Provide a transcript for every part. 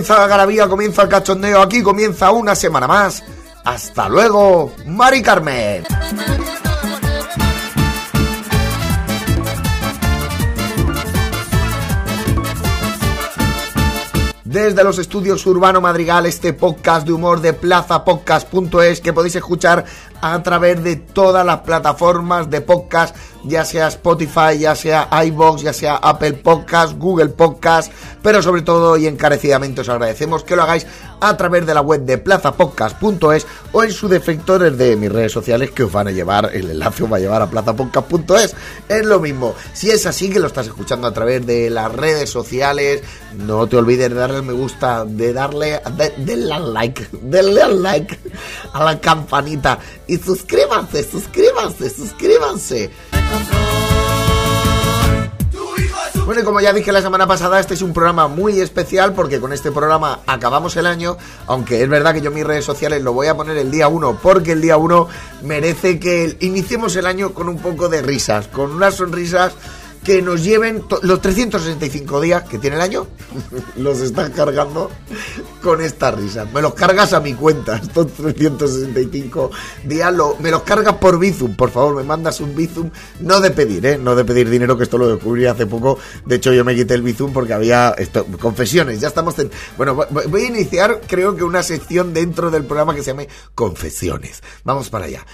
Comienza la garabía, comienza el cachondeo, aquí comienza una semana más. Hasta luego, Mari Carmen. Desde los estudios Urbano Madrigal, este podcast de humor de plazapodcast.es que podéis escuchar a través de todas las plataformas de podcast, ya sea Spotify, ya sea iBox, ya sea Apple Podcast, Google Podcast, pero sobre todo y encarecidamente os agradecemos que lo hagáis a través de la web de plazapodcast.es o en su defecto desde mis redes sociales que os van a llevar, el enlace os va a llevar a plazapodcast.es. Es lo mismo. Si es así que lo estás escuchando a través de las redes sociales, no te olvides de darle me gusta, de darle, de, denle al like, denle al like a la campanita y suscríbanse, suscríbanse, suscríbanse. Bueno, como ya dije la semana pasada, este es un programa muy especial porque con este programa acabamos el año, aunque es verdad que yo mis redes sociales lo voy a poner el día 1 porque el día 1 merece que iniciemos el año con un poco de risas, con unas sonrisas que nos lleven los 365 días que tiene el año, los estás cargando con esta risa. Me los cargas a mi cuenta, estos 365 días, lo, me los cargas por Bizum, por favor, me mandas un Bizum, no de pedir, ¿eh? No de pedir dinero, que esto lo descubrí hace poco. De hecho, yo me quité el Bizum porque había esto, confesiones, ya estamos... En, bueno, voy a iniciar, creo que una sección dentro del programa que se llame Confesiones. Vamos para allá.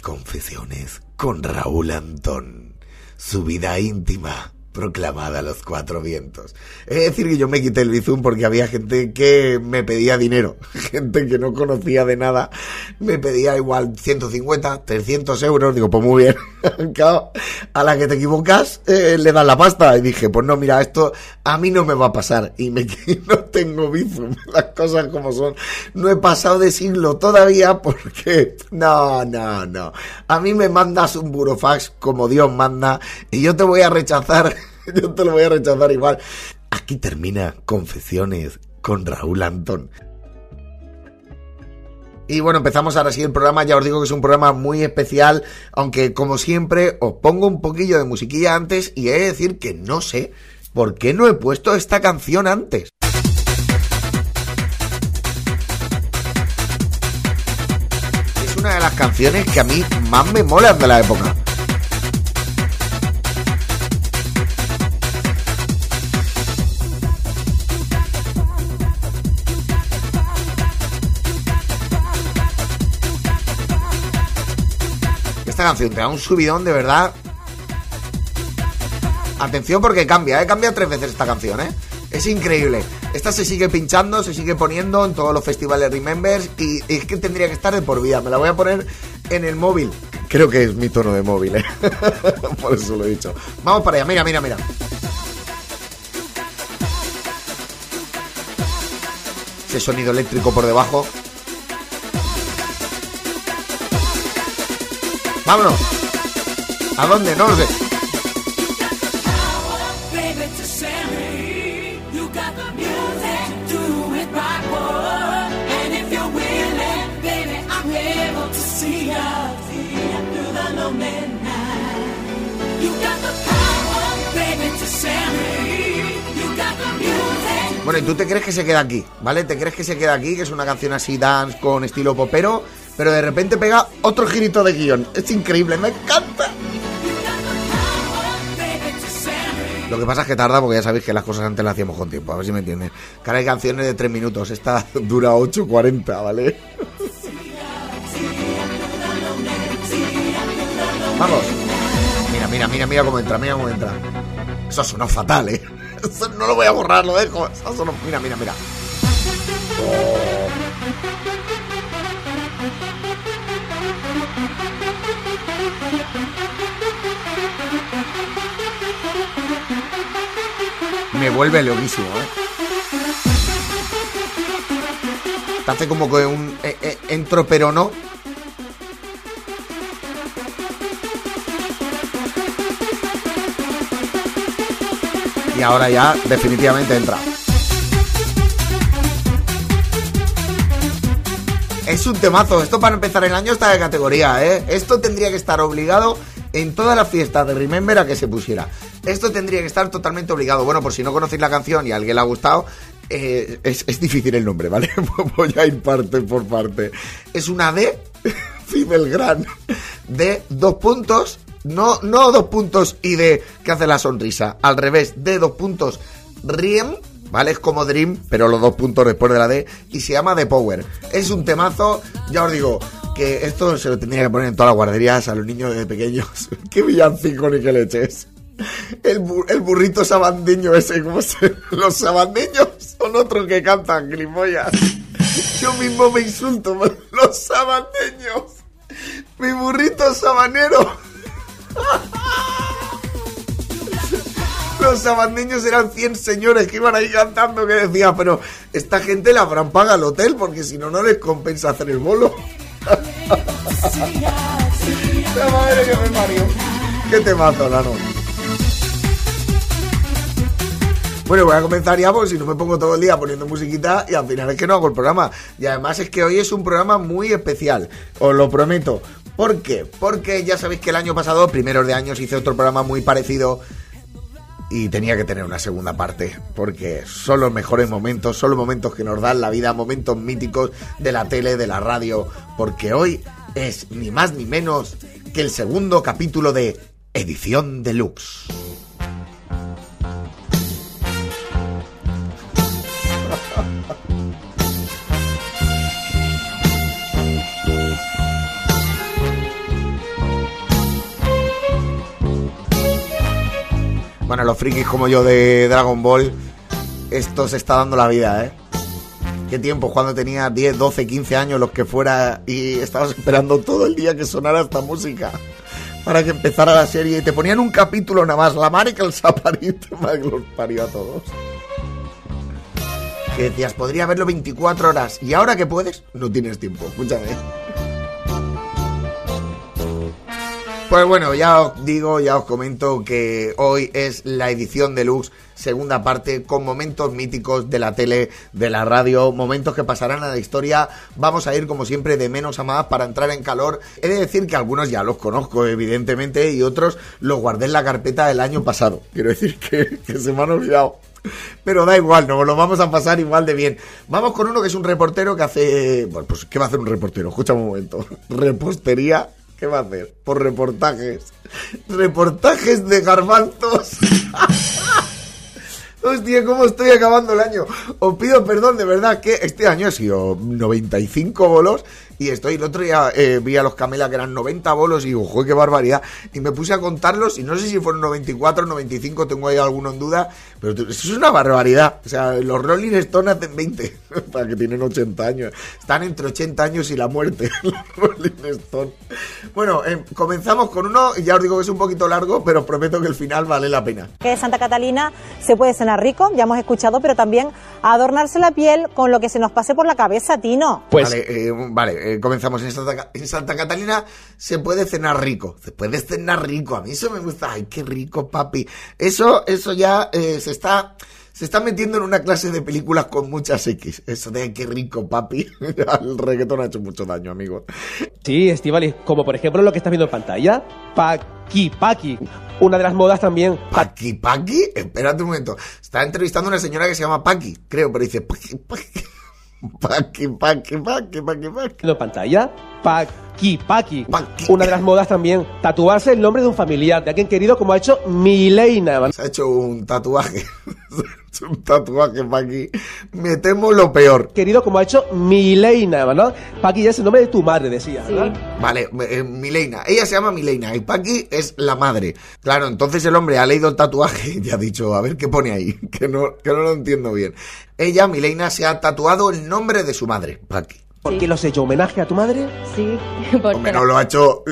Confesiones con Raúl Antón. Su vida íntima proclamada a los cuatro vientos. Es decir, que yo me quité el Bizum porque había gente que me pedía dinero, gente que no conocía de nada, me pedía igual 150, 300 euros, digo, pues muy bien, a la que te equivocas eh, le das la pasta. Y dije, pues no, mira, esto a mí no me va a pasar. Y me no tengo Bizum, las cosas como son, no he pasado de siglo todavía porque, no, no, no, a mí me mandas un burofax como Dios manda. Y yo te voy a rechazar yo te lo voy a rechazar igual. Aquí termina Confesiones con Raúl Antón. Y bueno, empezamos ahora sí el programa. Ya os digo que es un programa muy especial, aunque como siempre os pongo un poquillo de musiquilla antes y he de decir que no sé por qué no he puesto esta canción antes. Es una de las canciones que a mí más me molan de la época. Canción te da un subidón de verdad. Atención porque cambia, ¿eh? Cambia tres veces esta canción, ¿eh? Es increíble. Esta se sigue pinchando, se sigue poniendo en todos los festivales Remembers y, es que tendría que estar de por vida. Me la voy a poner en el móvil. Creo que es mi tono de móvil, ¿eh? por eso lo he dicho. Vamos para allá, mira, mira, mira. Ese sonido eléctrico por debajo. Vámonos. ¿A dónde? No lo sé. Bueno, y tú te crees que se queda aquí, ¿vale? Te crees que se queda aquí, que es una canción así dance con estilo popero, pero de repente pega otro girito de guion. Es increíble, me encanta. Lo que pasa es que tarda porque ya sabéis que las cosas antes las hacíamos con tiempo, a ver si me entienden. Cara hay canciones de 3 minutos, esta dura 8.40, ¿vale? Vamos. Mira, mira, mira, mira cómo entra, mira cómo entra. Eso sonó fatal, ¿eh? Eso no lo voy a borrar, lo dejo. Eso sonó... Mira, mira, mira. Me vuelve loquísimo, ¿eh? Te hace como que un eh, eh, entro pero no. Y ahora ya definitivamente entra. Es un temazo. Esto para empezar el año está de categoría, ¿eh? Esto tendría que estar obligado en todas las fiestas de Remember a que se pusiera. Esto tendría que estar totalmente obligado. Bueno, por si no conocéis la canción y a alguien le ha gustado, eh, es, es difícil el nombre, ¿vale? Voy a ir parte por parte. Es una D, Fidel Gran, de dos puntos, no, no dos puntos y de que hace la sonrisa, al revés, de dos puntos, Riem, ¿vale? Es como Dream, pero los dos puntos después de la D, y se llama The Power. Es un temazo, ya os digo, que esto se lo tendría que poner en todas las guarderías a los niños de pequeños. ¡Qué villancico ni qué leches! El, bu- el burrito sabandeño ese, ¿cómo se...? Los sabandeños son otros que cantan, grimollas. Yo mismo me insulto, los sabandeños. Mi burrito sabanero. Los sabandeños eran 100 señores que iban ahí cantando que decía, pero esta gente la habrán pagado al hotel porque si no, no les compensa hacer el bolo. La madre que me parió. Qué temazo, Lano. Bueno, voy a comenzar ya porque si no me pongo todo el día poniendo musiquita y al final es que no hago el programa. Y además es que hoy es un programa muy especial, os lo prometo. ¿Por qué? Porque ya sabéis que el año pasado, primeros de años, hice otro programa muy parecido y tenía que tener una segunda parte, porque son los mejores momentos, son los momentos que nos dan la vida, momentos míticos de la tele, de la radio, porque hoy es ni más ni menos que el segundo capítulo de Edición Deluxe. Bueno, los frikis como yo de Dragon Ball, esto se está dando la vida, ¿eh? Qué tiempo, cuando tenía 10, 12, 15 años, los que fuera, y estabas esperando todo el día que sonara esta música para que empezara la serie y te ponían un capítulo nada más, la que el saparito, madre que los parió a todos. Que decías, podría verlo 24 horas, y ahora que puedes, no tienes tiempo, escúchame. Pues bueno, ya os digo, ya os comento que hoy es la edición deluxe, segunda parte, con momentos míticos de la tele, de la radio, momentos que pasarán a la historia. Vamos a ir, como siempre, de menos a más para entrar en calor. He de decir que algunos ya los conozco, evidentemente, y otros los guardé en la carpeta del año pasado. Quiero decir que, se me han olvidado. Pero da igual, nos lo vamos a pasar igual de bien. Vamos con uno que es un reportero que hace... Bueno, pues, ¿qué va a hacer un reportero? Escucha un momento. Repostería ¿Qué va a hacer? Por reportajes. Reportajes de garbanzos. Hostia, ¿cómo estoy acabando el año? Os pido perdón, de verdad, que este año he sido 95 bolos y estoy, el otro día eh, vi a los Camela que eran 90 bolos y digo, joder, qué barbaridad. Y me puse a contarlos y no sé si fueron 94 o 95, tengo ahí alguno en duda, pero eso es una barbaridad. O sea, los Rolling Stones hacen 20, para que tienen 80 años. Están entre 80 años y la muerte, los Rolling Stones. Bueno, eh, comenzamos con uno, y ya os digo que es un poquito largo, pero os prometo que el final vale la pena. que Santa Catalina se puede cenar rico, ya hemos escuchado, pero también adornarse la piel con lo que se nos pase por la cabeza, Tino. Pues Vale, eh, vale, eh, comenzamos. En Santa, en Santa Catalina se puede cenar rico. Se puede cenar rico. A mí eso me gusta. Ay, qué rico, papi. Eso, eso ya eh, se está. Se está metiendo en una clase de películas con muchas X. Eso de qué rico, papi. El reggaetón ha hecho mucho daño, amigo. sí, Estivali, como por ejemplo lo que estás viendo en pantalla, Paki Paki. Una de las modas también, Paqui, Paqui. Espérate un momento. Está entrevistando a una señora que se llama Paqui, creo, pero dice Paqui, Paqui. Paqui, Paqui, Paqui, Paqui, Paqui. en pantalla, Paki Paki. Paqui. Una de las modas también, tatuarse el nombre de un familiar, de alguien querido como ha hecho Mileina. Se ha hecho un tatuaje. Un tatuaje para aquí. Me temo lo peor. Querido como ha hecho Mileina, ¿verdad? Paki ya es el nombre de tu madre, decía, ¿verdad? Vale, eh, Mileina. Ella se llama Mileina y Paqui es la madre. Claro, entonces el hombre ha leído el tatuaje y ha dicho, a ver qué pone ahí, que no, que no lo entiendo bien. Ella, Mileina, se ha tatuado el nombre de su madre, Paqui. ¿Por qué lo has hecho? ¿Homenaje a tu madre? Sí, porque Hombre, no lo ha hecho.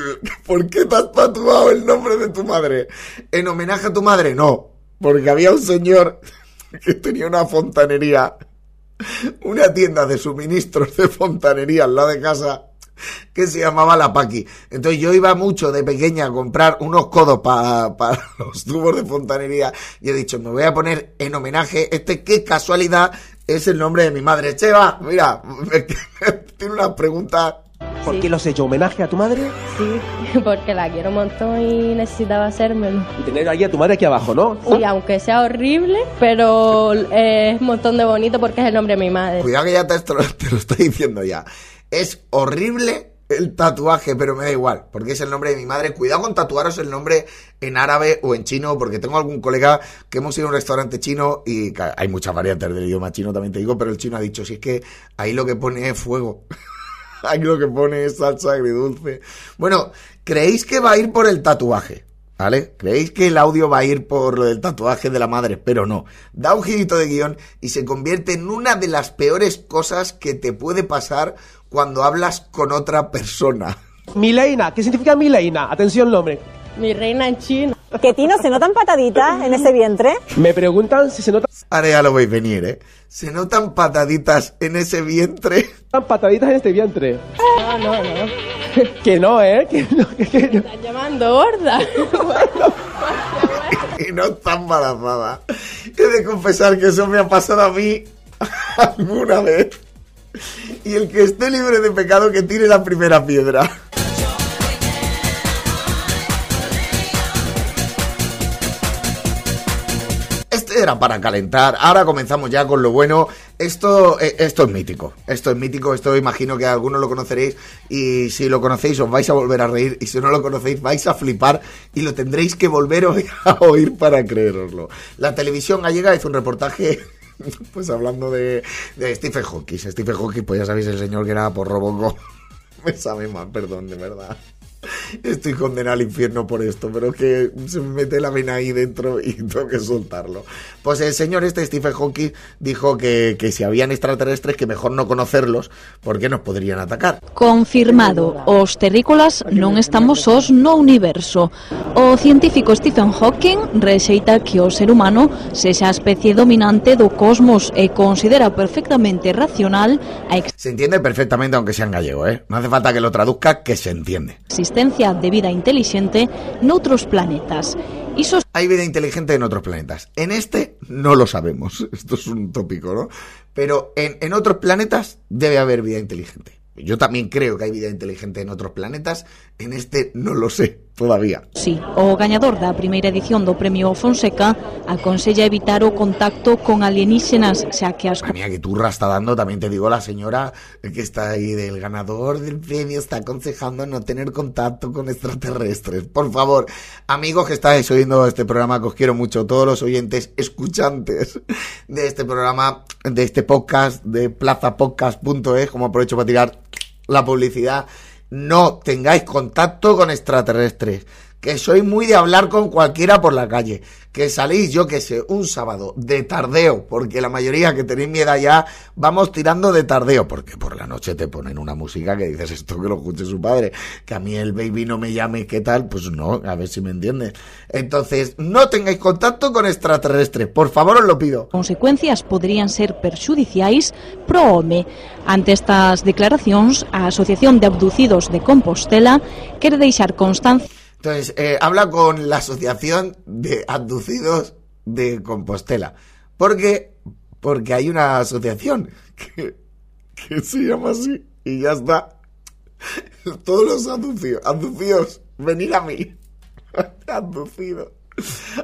¿Por qué te has tatuado el nombre de tu madre? ¿En homenaje a tu madre? No. Porque había un señor que tenía una fontanería una tienda de suministros de fontanería al lado de casa que se llamaba La Paqui. Entonces yo iba mucho de pequeña a comprar unos codos para los tubos de fontanería y he dicho, me voy a poner en homenaje, este qué casualidad es el nombre de mi madre. Cheva, mira, tiene una pregunta ¿Por Sí. qué lo has hecho? ¿Homenaje a tu madre? Sí, porque la quiero un montón y necesitaba hacérmelo. Y tener ahí a tu madre aquí abajo, ¿no? Sí, aunque sea horrible, pero eh, es un montón de bonito porque es el nombre de mi madre. Cuidado que ya te, esto- te lo estoy diciendo ya. Es horrible el tatuaje, pero me da igual, porque es el nombre de mi madre. Cuidado con tatuaros el nombre en árabe o en chino, porque tengo algún colega que hemos ido a un restaurante chino y hay muchas variantes del idioma chino, también te digo, pero el chino ha dicho, si es que ahí lo que pone es fuego. ahí lo que pone es salsa agridulce. Bueno, ¿creéis que va a ir por el tatuaje? ¿Vale? ¿Creéis que el audio va a ir por lo del tatuaje de la madre? Pero no. Da un girito de guion y se convierte en una de las peores cosas que te puede pasar cuando hablas con otra persona. Mileina, ¿qué significa Mileina? Atención, nombre. Mi reina en chino. Que Tino, ¿se notan pataditas en ese vientre? Me preguntan si se notan Ahora ya lo veis venir, ¿eh? Se notan pataditas en ese vientre pataditas en este vientre. No, no, no. Que no, ¿eh? Que no, que- que no. Me están llamando gorda. y no está embarazada. He de confesar que eso me ha pasado a mí alguna vez. Y el que esté libre de pecado que tire la primera piedra. Era para calentar. Ahora comenzamos ya con lo bueno. Esto, eh, esto es mítico. Esto es mítico. Esto imagino que algunos lo conoceréis. Y si lo conocéis, os vais a volver a reír. Y si no lo conocéis, vais a flipar. Y lo tendréis que volver a oír para creeroslo. La televisión gallega hizo un reportaje. Pues hablando de, Stephen Hawking. Stephen Hawking, pues ya sabéis, el señor que era por Robocop. Me sabe mal, perdón, de verdad. Estoy condenado al infierno por esto, pero que se me mete la vena ahí dentro y tengo que soltarlo. Pues el señor este, Stephen Hawking, dijo que, que si habían extraterrestres, que mejor no conocerlos, porque nos podrían atacar. Confirmado, os terrícolas non estamos sós no universo. O científico Stephen Hawking rexeita que o ser humano sexa a especie dominante do cosmos e considera perfectamente racional a Se entiende perfectamente, aunque sea en gallego, ¿eh? No hace falta que lo traduzca, que se entiende. existencia de vida inteligente noutros planetas. Iso Hay vida inteligente en otros planetas. En este no lo sabemos. Esto es un tópico, ¿no? Pero en, en otros planetas debe haber vida inteligente. Yo también creo que hay vida inteligente en otros planetas. En este no lo sé todavía. Sí, o gañador da primeira edición do Premio Fonseca aconsella evitar o contacto con alienígenas, xa que as mía, que turra está dando. También te digo, la señora que está ahí del ganador del premio está aconsejando no tener contacto con extraterrestres. Por favor, amigos que estáis oyendo este programa, que os quiero mucho, todos los oyentes escuchantes de este programa, de este podcast, de plazapodcast.es, como aprovecho para tirar la publicidad, no tengáis contacto con extraterrestres. Que soy muy de hablar con cualquiera por la calle. Que salís, yo que sé, un sábado de tardeo, porque la mayoría que tenéis mi edad ya vamos tirando de tardeo, porque por la noche te ponen una música que dices esto que lo escuche su padre, que a mí el baby no me llame, ¿qué tal? Pues no, a ver si me entiendes. Entonces, no tengáis contacto con extraterrestres, por favor os lo pido. consecuencias poderían ser perxudiciais pro home. Ante estas declaracións, a Asociación de Abducidos de Compostela quere deixar constancia Entonces, eh, habla con la Asociación de Abducidos de Compostela. ¿Por qué? Porque hay una asociación que, que se llama así y ya está. Todos los abducidos, abducidos, venid a mí. Abducidos.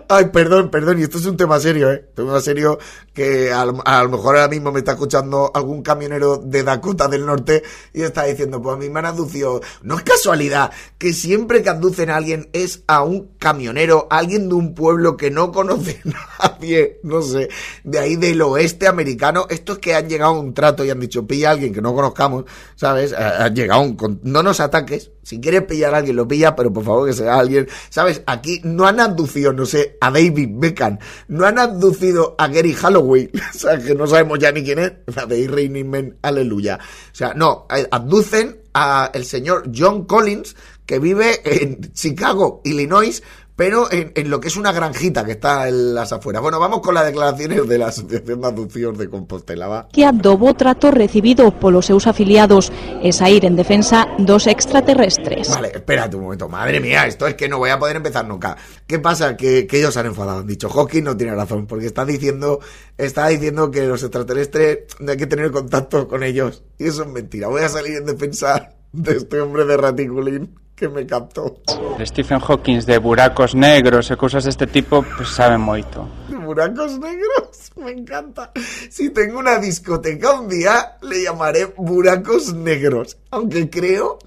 Ay, perdón, perdón, y esto es un tema serio, ¿eh? Un tema serio que a, lo- a lo mejor ahora mismo me está escuchando algún camionero de Dakota del Norte y está diciendo, pues a mí me han aducido. No es casualidad que siempre que abducen a alguien es a un camionero, alguien de un pueblo que no conoce nadie, no sé, de ahí del oeste americano. Estos que han llegado a un trato y han dicho, pilla a alguien que no conozcamos, ¿sabes? Ha- Han llegado a un... No nos ataques, si quieres pillar a alguien, lo pilla, pero por favor que sea alguien. ¿Sabes? Aquí no han abducido, no sé, a David Beckham. No han abducido a Gary Holloway. o sea, que no sabemos ya ni quién es. La de Raining Men, aleluya. O sea, no, eh, abducen a el señor John Collins, que vive en Chicago, Illinois, pero en, en lo que es una granjita que está en las afueras. Bueno, vamos con las declaraciones de la Asociación de Adopción de Compostela. Va. que do trato recibido polos seus afiliados e sair en defensa dos extraterrestres. Vale, espérate un momento. Madre mía, esto es que no voy a poder empezar nunca. ¿Qué pasa? Que, que ellos han enfadado. Han dicho, Hawking no tiene razón, porque está diciendo, está diciendo que los extraterrestres no hay que tener contacto con ellos. Y eso es mentira. Voy a salir en defensa de este hombre de raticulín que me captó. Stephen Hawking de buracos negros e cousas deste tipo, pues saben moito. Buracos negros, me encanta. Si tengo una discoteca un día, le llamaré Buracos Negros. Aunque creo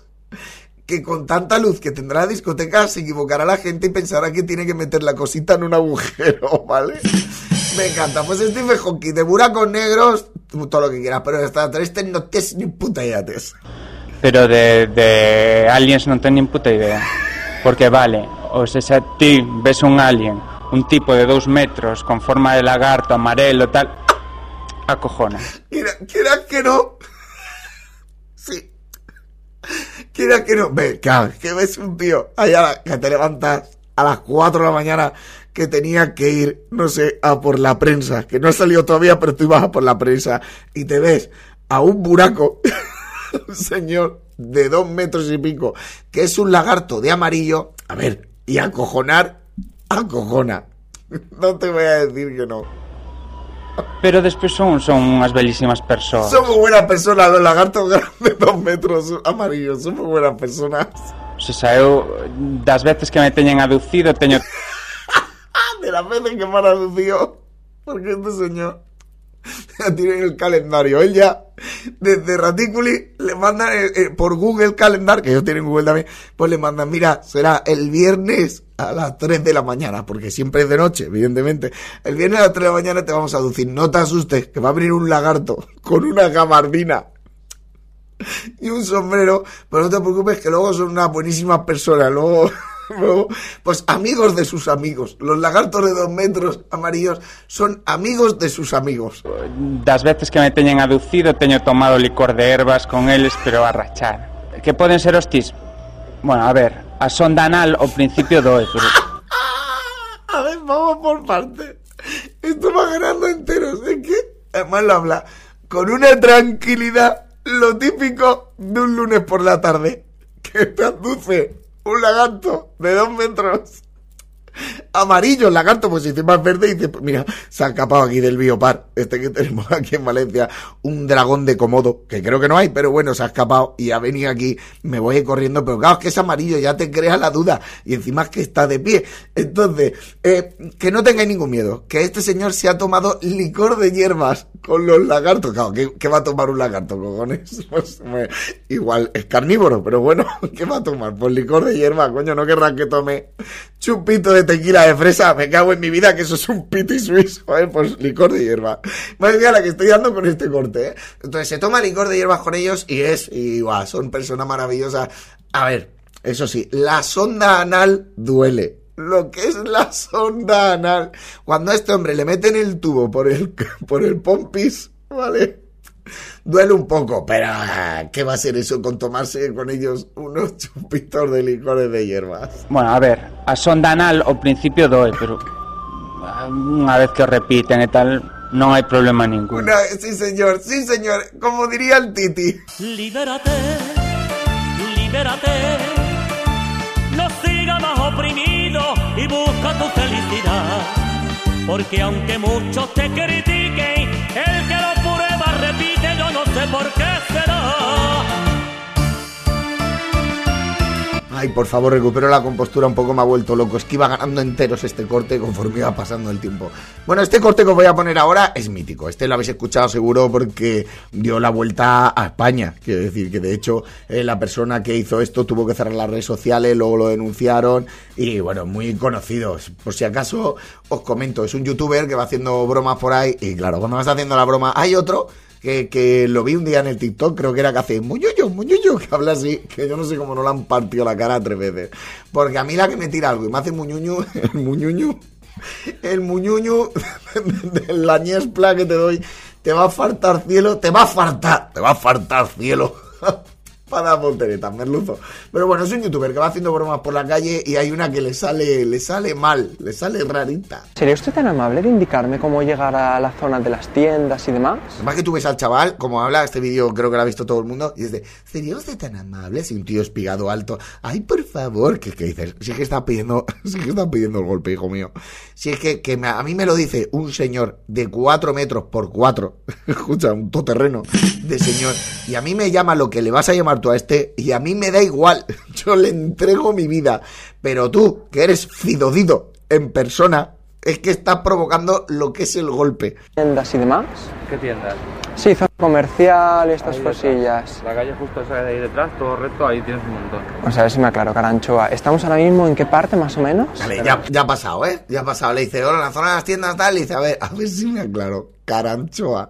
que con tanta luz que tendrá la discoteca se equivocará la gente y pensará que tiene que meter la cosita en un agujero, ¿vale? Me encanta. Pues Stephen Hawking de Buracos Negros, todo lo que quieras, pero extraterrestres no tienes ni puta idea. tes. Pero de, de aliens non ten nin puta idea. Porque vale, o se xa ti ves un alien, un tipo de dous metros con forma de lagarto, amarelo, tal, acojona. Quiera, que no. Sí. Quiera que no. Ve, claro, que ves un tío allá que te levantas a las 4 de la mañana que tenía que ir, no sé, a por la prensa, que no ha salido todavía, pero tú ibas a por la prensa y te ves a un buraco, un señor de dos metros y pico, que es un lagarto de amarillo, a ver, y acojonar, acojona. No te voy a decir que no. Pero despois son, son unhas belísimas persoas. Son muy buenas personas, los lagartos de dos metros amarillos, son muy buenas personas. O sea, eu das veces que me teñen aducido teño de las veces que me han aducido. Porque este señor ya tiene el calendario. Él ya, desde Raticuli, le mandan eh, eh, por Google Calendar, que ellos tienen Google también, pues le mandan, mira, será el viernes a las 3 de la mañana, porque siempre es de noche, evidentemente. El viernes a las 3 de la mañana te vamos a aducir. No te asustes, que va a venir un lagarto con una gabardina y un sombrero, pero no te preocupes que luego son una buenísima persona, luego, luego, pues amigos de sus amigos. Los lagartos de dos metros amarillos son amigos de sus amigos. das veces que me teñen aducido teño tomado licor de ervas con eles, pero a rachar. Que poden ser hostis? Bueno, a ver, a sonda anal ao principio doe, pero... A ver, vamos por partes. Esto va ganando enteros. Es que, además lo habla con una tranquilidad, lo típico de un lunes por la tarde, que te aduce un lagarto de dos metros. Amarillo el lagarto, pues encima es verde dice, pues mira, se ha escapado aquí del biopar, este que tenemos aquí en Valencia, un dragón de comodo, que creo que no hay, pero bueno, se ha escapado y ha venido aquí, me voy corriendo, pero claro, es que es amarillo, ya te creas la duda, y encima es que está de pie. Entonces, eh, que no tengáis ningún miedo, que este señor se ha tomado licor de hierbas con los lagartos, claro, ¿qué, va a tomar un lagarto, cojones? Pues, igual es carnívoro, pero bueno, ¿qué va a tomar? Pues licor de hierba, coño, no querrás que tome chupito de tequila de fresa, me cago en mi vida que eso es un piti suizo, ¿eh? Pues licor de hierba. Madre mía, la que estoy dando con este corte, ¿eh? Entonces se toma licor de hierbas con ellos y es, y guau, son personas maravillosas. A ver, eso sí, la sonda anal duele. Lo que es la sonda anal. Cuando a este hombre le meten el tubo por el, por el pompis, ¿vale? Duele un poco, pero ah, ¿qué va a ser eso con tomarse con ellos unos chupitos de licores de hierbas? Bueno, a ver, a sonda anal ao principio doe, pero ah, unha vez que o repiten e tal, non hai problema ningún. Una, sí, señor, sí, señor, como diría el Titi. Libérate, libérate, no sigas más oprimido y busca tu felicidad. Porque aunque muchos te critiquen, sé por. Ay, por favor, recupero la compostura, un poco me ha vuelto loco. Es que iba ganando enteros este corte conforme iba pasando el tiempo. Bueno, este corte que os voy a poner ahora es mítico. Este lo habéis escuchado seguro porque dio la vuelta a España. Quiero decir que de hecho eh, la persona que hizo esto tuvo que cerrar las redes sociales, luego lo denunciaron y bueno, muy conocidos. Por si acaso os comento, es un youtuber que va haciendo bromas por ahí y claro, cuando vas haciendo la broma hay otro que, que lo vi un día en el TikTok, creo que era que hace muñuyo, muñuyo, que habla así, que yo no sé cómo no le han partido la cara tres veces. Porque a mí la que me tira algo y me hace muñuño, el muñuño, el muñuño de la ñespla que te doy, te va a faltar cielo, te va a faltar, te va a faltar cielo. para volteretas, merluzo. Pero bueno, es un youtuber que va haciendo bromas por la calle y hay una que le sale, le sale mal, le sale rarita. ¿Sería usted tan amable de indicarme cómo llegar a la zona de las tiendas y demás? Además que tú ves al chaval, como habla este vídeo, creo que lo ha visto todo el mundo, y es de, ¿sería usted tan amable? Si un tío espigado alto, ay, por favor, ¿qué, qué dices? Si es que está pidiendo, si es que está pidiendo el golpe, hijo mío. Si es que, que me- a mí me lo dice un señor de 4 metros por 4, escucha, un todoterreno de señor, y a mí me llama lo que le vas a llamar tú a este, y a mí me da igual, yo le entrego mi vida, pero tú, que eres fidodido en persona, es que estás provocando lo que es el golpe. ¿Tiendas y demás? ¿Qué tiendas? Sí, zona comercial y estas Ahí detrás. cosillas. La calle justo esa de ahí detrás, todo recto, ahí tienes un montón. Vamos a ver si me aclaro, Caranchoa. ¿Estamos ahora mismo en qué parte, más o menos? Vale, ya, ya ha pasado, ¿eh? Ya ha pasado. Le dice, hola, en la zona de las tiendas tal. Le dice, a ver, a ver si me aclaro. Caranchoa.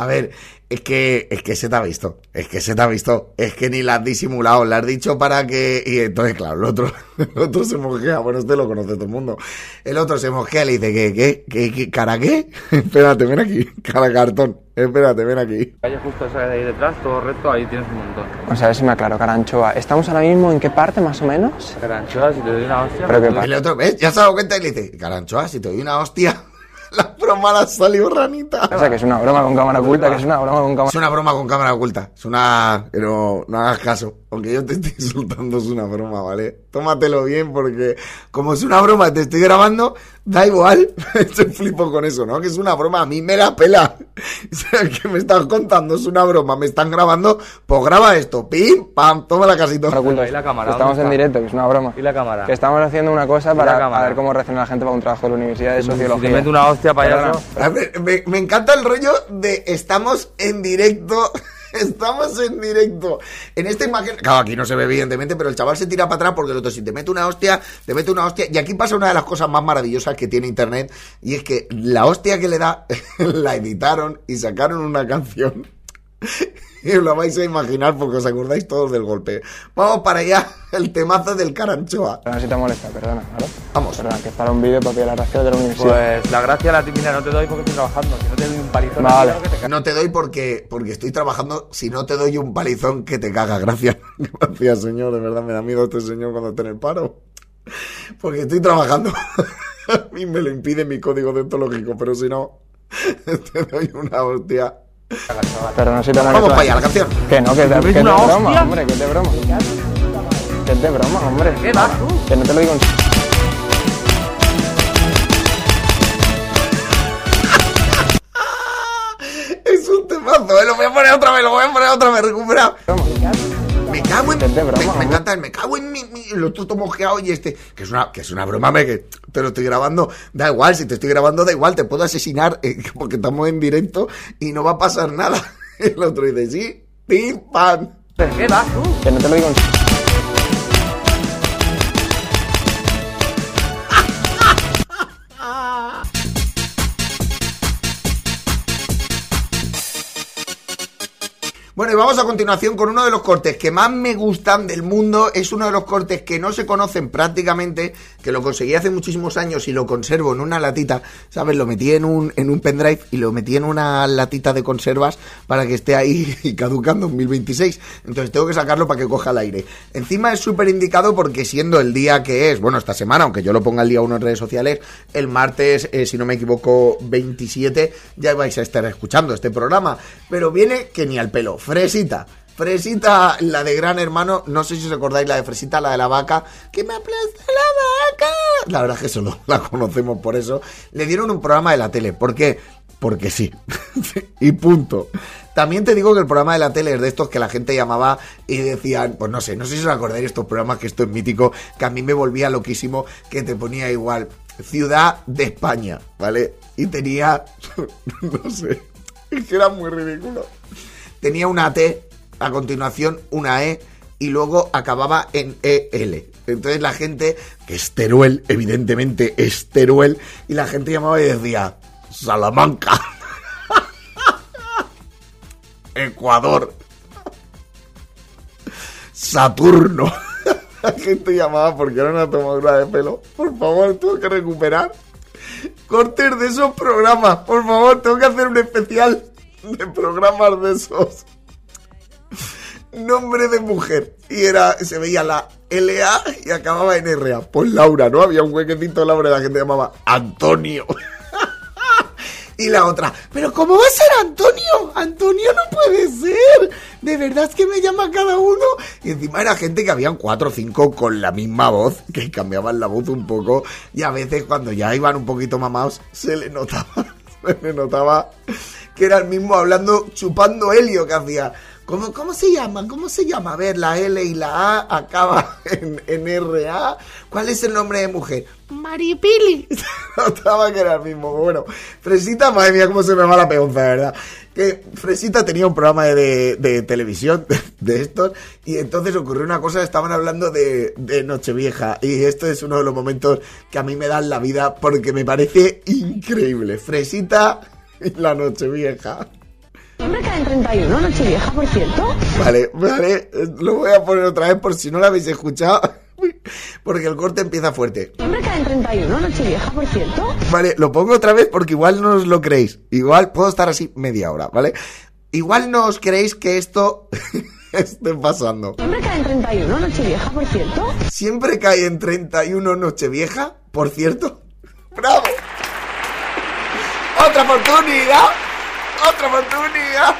A ver, es que, es que se te ha visto. Es que se te ha visto. Es que ni la has disimulado. Le has dicho para que. Y entonces, claro, el otro, el otro se mosquea. Bueno, este lo conoce todo el mundo. El otro se mosquea y le dice, ¿qué, qué, qué, qué, cara qué? Espérate, ven aquí. Cara cartón. Espérate, ven aquí. La calle justo esa de ahí detrás, todo recto, ahí tienes un montón. Vamos a ver si me aclaro, Caranchoa. ¿Estamos ahora mismo en qué parte, más o menos? Caranchoa, si te doy una hostia... Pero qué pues, pasa. El otro, ¿ves? Ya se ha dado cuenta y le dice, Caranchoa, si te doy una hostia. La broma la salió ranita. O sea, que es una broma con cámara oculta, que es una broma con cámara... Es una broma con cámara oculta. Es una. Pero no hagas caso. Aunque yo te estoy insultando, es una broma, ¿vale? Tómatelo bien porque, como es una broma, te estoy grabando, da igual. Estoy flipo con eso, ¿no? Que es una broma, a mí me la pela. O sea, que me estás contando, es una broma, me están grabando, pues graba esto. Pim, pam, toma la casito. oculta. ¿Y la cámara? Estamos ¿Dónde en directo, que es una broma. ¿Y la cámara? Que estamos haciendo una cosa ¿Y la para cámara? a ver cómo reacciona la gente para un trabajo de la Universidad de Si Sociología. te meto una hostia, payaso... Perdona. A ver, me, me encanta el rollo de estamos en directo. Estamos en directo. En esta imagen, claro, aquí no se ve evidentemente, pero el chaval se tira para atrás porque el otro si te mete una hostia, te mete una hostia. Y aquí pasa una de las cosas más maravillosas que tiene internet y es que la hostia que le da la editaron y sacaron una canción. Y lo vais a imaginar porque os acordáis todos del golpe. Vamos para allá, el temazo del caranchoa. No si te molesta, perdona, ¿vale? Vamos. Perdona, que es para un vídeo para pillar la reacción de la universidad. Pues la gracia la mira, no te doy porque estoy trabajando. Si no te doy un palizón... Vale. que te No te doy porque, porque estoy trabajando. Si no te doy un palizón que te caga. Gracias. Gracias, señor. De verdad me da miedo este señor cuando está en el paro. Porque estoy trabajando. A mí me lo impide mi código deontológico, pero si no, te doy una hostia. Perdona si te molesta. Vamos para allá, la canción. Que no, que, te- que es de broma, hombre, que es de broma. Que es de broma, hombre. ¿Qué vas tú? Que no te lo digo en Es un temazo, ¿eh? Lo voy a poner otra vez, lo voy a poner otra vez, recupera. Me cago en. Que es de broma, me, encanta el me cago en mi. mi- lo tuto mojeado y este. Que es una, que es una broma, me, que te lo estoy grabando. Da igual, si te estoy grabando, da igual, te puedo asesinar eh, porque estamos en directo y no va a pasar nada. El otro dice, sí, pim, pam. ¿Qué vas tú? Que no te lo digo en Bueno, y vamos a continuación con uno de los cortes que más me gustan del mundo. Es uno de los cortes que no se conocen prácticamente, que lo conseguí hace muchísimos años y lo conservo en una latita, ¿sabes? Lo metí en un, en un pendrive y lo metí en una latita de conservas para que esté ahí y caducando en 2026. Entonces tengo que sacarlo para que coja el aire. Encima es súper indicado porque siendo el día que es, bueno, esta semana, aunque yo lo ponga el día 1 en redes sociales, el martes, eh, si no me equivoco, 27, ya vais a estar escuchando este programa. Pero viene que ni al pelo. Fresita. Fresita, la de Gran Hermano, no sé si os acordáis la de Fresita, la de la vaca, que me aplasta la vaca. La verdad es que solo la conocemos por eso. Le dieron un programa de la tele. ¿Por qué? Porque sí. y punto. También te digo que el programa de la tele es de estos que la gente llamaba y decían, pues no sé, no sé si os acordáis estos programas que esto es mítico, que a mí me volvía loquísimo, que te ponía igual, ciudad de España, ¿vale? Y tenía, no sé, que era muy ridículo. Tenía una T, a continuación una E y luego acababa en EL. Entonces la gente, que es Teruel, evidentemente es Teruel, y la gente llamaba y decía, Salamanca. Ecuador. Saturno. La gente llamaba porque era una tomadura de pelo. Por favor, tengo que recuperar. Cortes de esos programas. Por favor, tengo que hacer un especial de programas de esos. nombre de mujer. Y era, se veía la LA y acababa en RA. Pues Laura, ¿no? Había un huequecito Laura, la gente llamaba Antonio. Y la otra, pero ¿cómo va a ser Antonio? Antonio no puede ser. De verdad es que me llama cada uno. Y encima era gente que habían cuatro o cinco con la misma voz, que cambiaban la voz un poco. Y a veces cuando ya iban un poquito mamados, se le notaba, se le notaba que era el mismo hablando, chupando helio que hacía. ¿Cómo, ¿Cómo se llama? ¿Cómo se llama? A ver, la L y la A acaba en, en RA. ¿Cuál es el nombre de mujer? Maripili. Notaba que era el mismo. Bueno, Fresita, madre mía, cómo se me va la peonza, verdad. Que Fresita tenía un programa de, de- de televisión de, de estos y entonces ocurrió una cosa, estaban hablando de, de Nochevieja y esto es uno de los momentos que a mí me dan la vida porque me parece increíble. Fresita y la Nochevieja. Siempre cae en 31, Nochevieja, por cierto. Vale, vale, eh, lo voy a poner otra vez por si no lo habéis escuchado, porque el corte empieza fuerte. Siempre cae en 31, Nochevieja, por cierto. Vale, lo pongo otra vez porque igual no os lo creéis. Igual puedo estar así media hora, ¿vale? Igual no os creéis que esto esté pasando. Siempre cae en 31, Nochevieja, por cierto. Siempre cae en 31 Nochevieja, por cierto. ¡Bravo! ¡Otra oportunidad! ¡Otra oportunidad!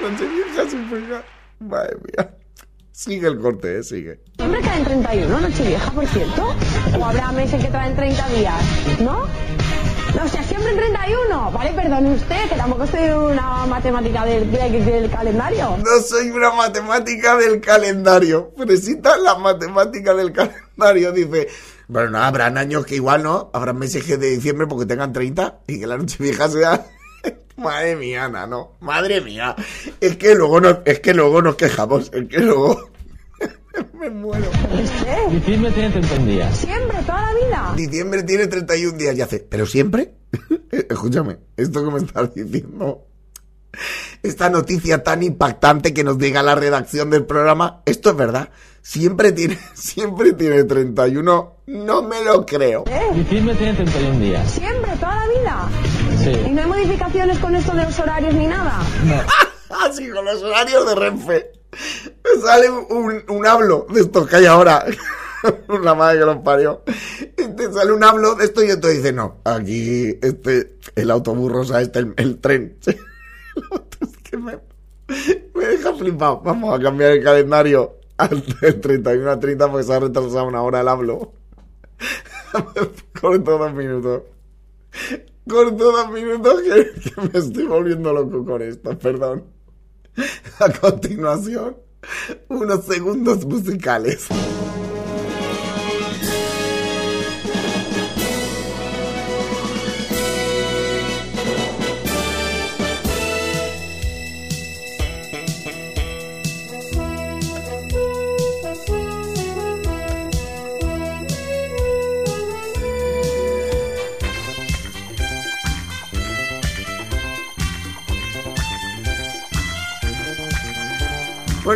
Nochevieja siempre cae. Madre mía. Sigue el corte, ¿eh? Sigue. Siempre cae en 31, Nochevieja, por cierto. O habrá meses que traen 30 días, ¿no? No, o sea, siempre en 31. Vale, perdone usted, que tampoco soy una matemática del, del, del calendario. No soy una matemática del calendario. Fresita la matemática del calendario. Dice, bueno, no, habrán años que igual no. Habrán meses que de diciembre porque tengan 30 y que la noche vieja sea... Madre mía, Ana, no. Madre mía. Es que luego nos, es que luego nos quejamos. Es que luego... Me muero. Diciembre tiene 31 días. Siempre, toda la vida. Diciembre tiene 31 días y hace... ¿Pero siempre? Escúchame, esto que me estás diciendo... Esta noticia tan impactante que nos diga la redacción del programa, esto es verdad. Siempre tiene, siempre tiene 31. No me lo creo. Diciembre tiene 31 días. Siempre, toda la vida. ¿Y no hay modificaciones con esto de los horarios ni nada? Así con los horarios de Renfe. Me sale un, un hablo de estos que hay ahora. La madre que los parió. Y te sale un hablo de esto y entonces dice, no, aquí este, el autobús rosa, este, el, el tren. Es que me, me deja flipado. Vamos a cambiar el calendario al del 31 a 30 porque se ha retrasado una hora el hablo. Corto dos minutos. Corto dos minutos que, que me estoy volviendo loco con esto, perdón. A continuación, unos segundos musicales.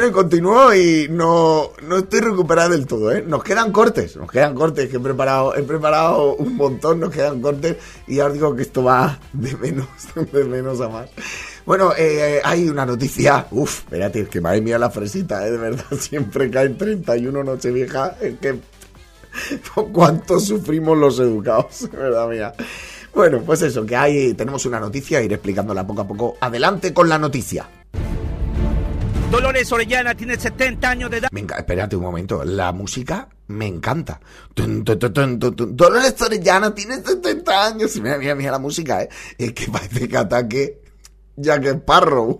Y continúo y no, no estoy recuperado del todo, ¿eh? Nos quedan cortes, nos quedan cortes, que he preparado, he preparado un montón, nos quedan cortes y os digo que esto va de menos, de menos a más. Bueno, eh, hay una noticia, uff, espérate, es que madre mía la fresita, ¿eh? De verdad, siempre caen 31 Nochevieja, es que cuánto sufrimos los educados, verdad mía. Bueno, pues eso, que hay, tenemos una noticia, iré explicándola poco a poco. Adelante con la noticia. Dolores Orellana tiene 70 años de edad. Me enca- espérate un momento, la música me encanta. Tun, tun, tun. Dolores Orellana tiene 70 años. Mira, mira, mira la música, ¿eh? Es que parece que ataque Jack Sparrow.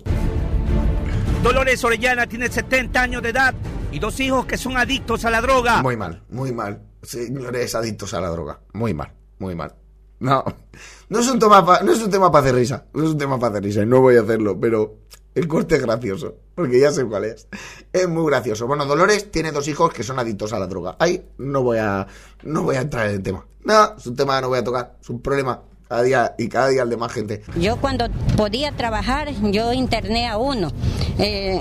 Dolores Orellana tiene 70 años de edad y dos hijos que son adictos a la droga. Muy mal, muy mal. Señores adictos a la droga. Muy mal, muy mal. No, no es un tema pa- no es un tema para hacer risa. No es un tema para hacer risa y no voy a hacerlo, pero el corte es gracioso, porque ya sé cuál es. Es muy gracioso. Bueno, Dolores tiene dos hijos que son adictos a la droga. Ahí no voy a no voy a entrar en el tema. No, es un tema que no voy a tocar, es un problema cada día y cada día el de más gente. Yo cuando podía trabajar, yo interné a uno. Eh,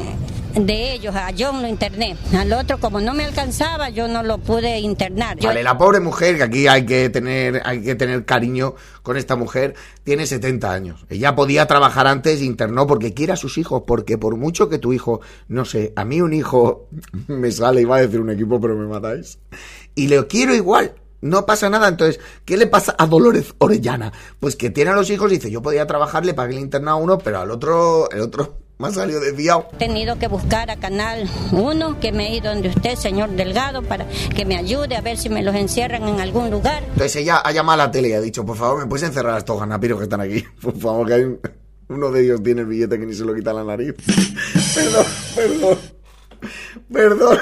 de ellos. A John lo interné. Al otro, como no me alcanzaba, yo no lo pude internar. Vale, la pobre mujer, que aquí hay que tener, hay que tener cariño con esta mujer, tiene 70 años. Ella podía trabajar antes, internó porque quiere a sus hijos, porque por mucho que tu hijo, no sé, a mí un hijo me sale, iba a decir un equipo, pero me matáis. Y le quiero igual. No pasa nada, entonces, ¿qué le pasa a Dolores Orellana? Pues que tiene a los hijos y dice, yo podía trabajar, le pagué el internado a uno, pero al otro, el otro me ha salido desviado. He tenido que buscar a Canal 1, que me he ido donde usted, señor Delgado, para que me ayude a ver si me los encierran en algún lugar. Entonces ella ha llamado a la tele y ha dicho, por favor, ¿me puedes encerrar a estos ganapiros que están aquí? Por favor, que hay un- uno de ellos tiene el billete que ni se lo quita la nariz. perdón, perdón. Perdón.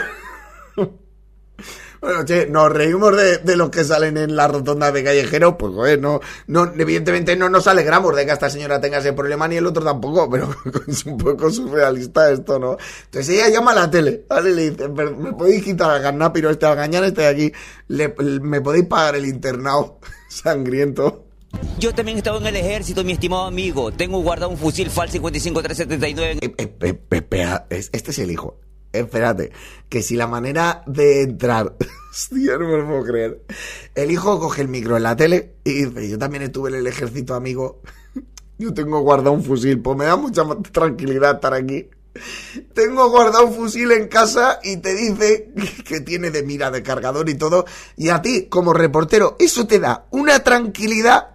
Bueno, che, nos reímos de, de los que salen en la rotonda de callejeros, pues joder, no, no, evidentemente no nos alegramos de que esta señora tenga ese problema ni el otro tampoco, pero es un poco surrealista esto, ¿no? Entonces ella llama a la tele, ¿vale? Y le dice, "Pero, ¿me podéis quitar al ganapiro este, al gañán este de aquí? Le- ¿Me podéis pagar el internado sangriento? Yo también he estado en el ejército, mi estimado amigo. Tengo guardado un fusil FAL 55379. Eh, eh, es- este es el hijo. Espérate, que si la manera de entrar. Hostia, no me lo puedo creer. El hijo coge el micro en la tele y dice: Yo también estuve en el ejército, amigo. Yo tengo guardado un fusil, pues me da mucha más tranquilidad estar aquí. Tengo guardado un fusil en casa y te dice que tiene de mira de cargador y todo. Y a ti, como reportero, eso te da una tranquilidad.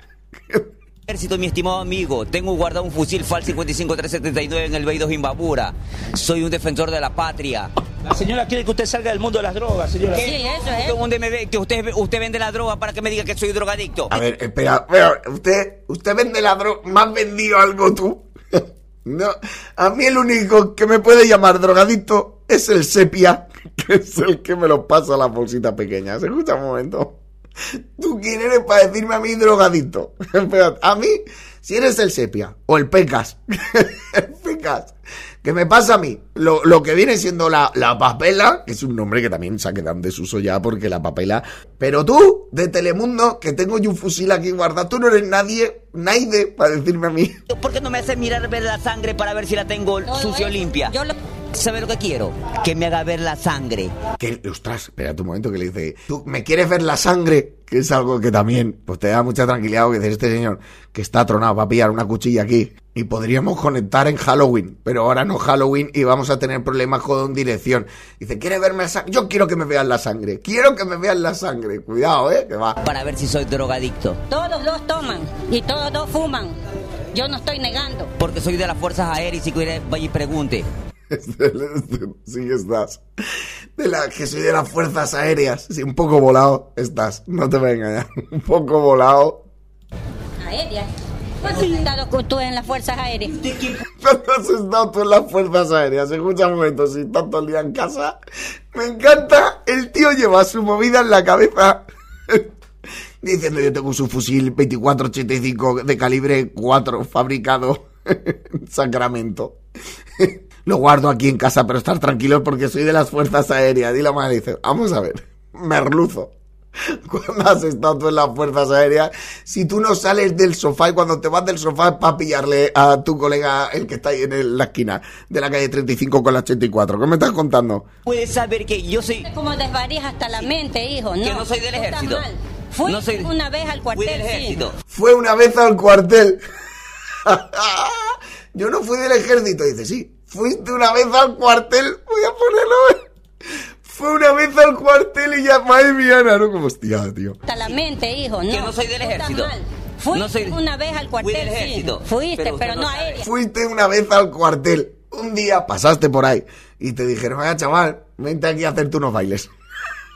Ejército, mi estimado amigo. Tengo guardado un fusil FAL 55379 en el Beido Jimbabura. Soy un defensor de la patria. La señora quiere que usted salga del mundo de las drogas, señora. Sí, eso es. ¿Dónde me ve? Que usted, usted vende la droga para que me diga que soy drogadicto. A ver, espera, espera, usted, usted vende la droga, ¿me has vendido algo tú? No, a mí el único que me puede llamar drogadicto es el sepia, que es el que me lo pasa a la bolsita pequeña. ¿Se escucha un momento? ¿Tú quién eres para decirme a mí drogadicto? Espera, a mí, si eres el sepia o el pecas, el pecas, que me pasa a mí lo, lo que viene siendo la, la papela, que es un nombre que también se ha quedado en desuso ya porque la papela. Pero tú, de Telemundo, que tengo yo un fusil aquí guardado, tú no eres nadie, nadie para decirme a mí. ¿Por qué no me hace mirar ver la sangre para ver si la tengo sucia o limpia? ¿Sabe lo que quiero? Que me haga ver la sangre. Que, ostras, espérate un momento que le dice, ¿tú me quieres ver la sangre? Que es algo que también, pues te da mucha tranquilidad porque dice este señor que está tronado, va a pillar una cuchilla aquí y podríamos conectar en Halloween, pero ahora no Halloween y vamos a tener problemas con dirección. Dice, ¿quieres verme la sangre? Yo quiero que me vean la sangre, quiero que me vean la sangre. Cuidado, eh, que va. Para ver si soy drogadicto. Todos dos toman y todos dos fuman. Yo no estoy negando. Porque soy de las fuerzas aéreas y si quiere vaya y pregunte. sí estás. De la, que soy de las fuerzas aéreas. Sí, un poco volado estás. No te voy a engañar. Un poco volado. Aérea. ¿Cuánto has estado tú en las fuerzas aéreas? ¿Cuánto has estado tú en las fuerzas aéreas? Escucha un momento, si estás todo el día en casa. Me encanta. El tío lleva su movida en la cabeza. Diciendo yo tengo su fusil 2485 de calibre 4 fabricado en Sacramento. Lo guardo aquí en casa, pero estar tranquilo porque soy de las fuerzas aéreas. Y la madre dice, vamos a ver, merluzo. Cuando has estado tú en las fuerzas aéreas, si tú no sales del sofá y cuando te vas del sofá es para pillarle a tu colega, el que está ahí en el- la esquina de la calle 35 con la 84. ¿Qué me estás contando? Puedes saber que yo soy... Como desvarías hasta la mente, hijo. No, Que no soy del ejército. mal. Fui No soy- una vez al cuartel, Fui del sí. ejército. Fue una vez al cuartel. Yo no fui del ejército. Dice, sí, fuiste una vez al cuartel. Voy a ponerlo. Fue una vez al cuartel y ya, madre mía, ¿no? Como hostia, tío. Hasta la mente, hijo. No, Que no soy del ejército. mal. Fui No soy- una vez al cuartel, del sí. ejército. Fuiste, Pero pero, no no sabe. aérea. Fuiste una vez al cuartel. Un día pasaste por ahí y te dijeron, vaya chaval, vente aquí a hacerte unos bailes.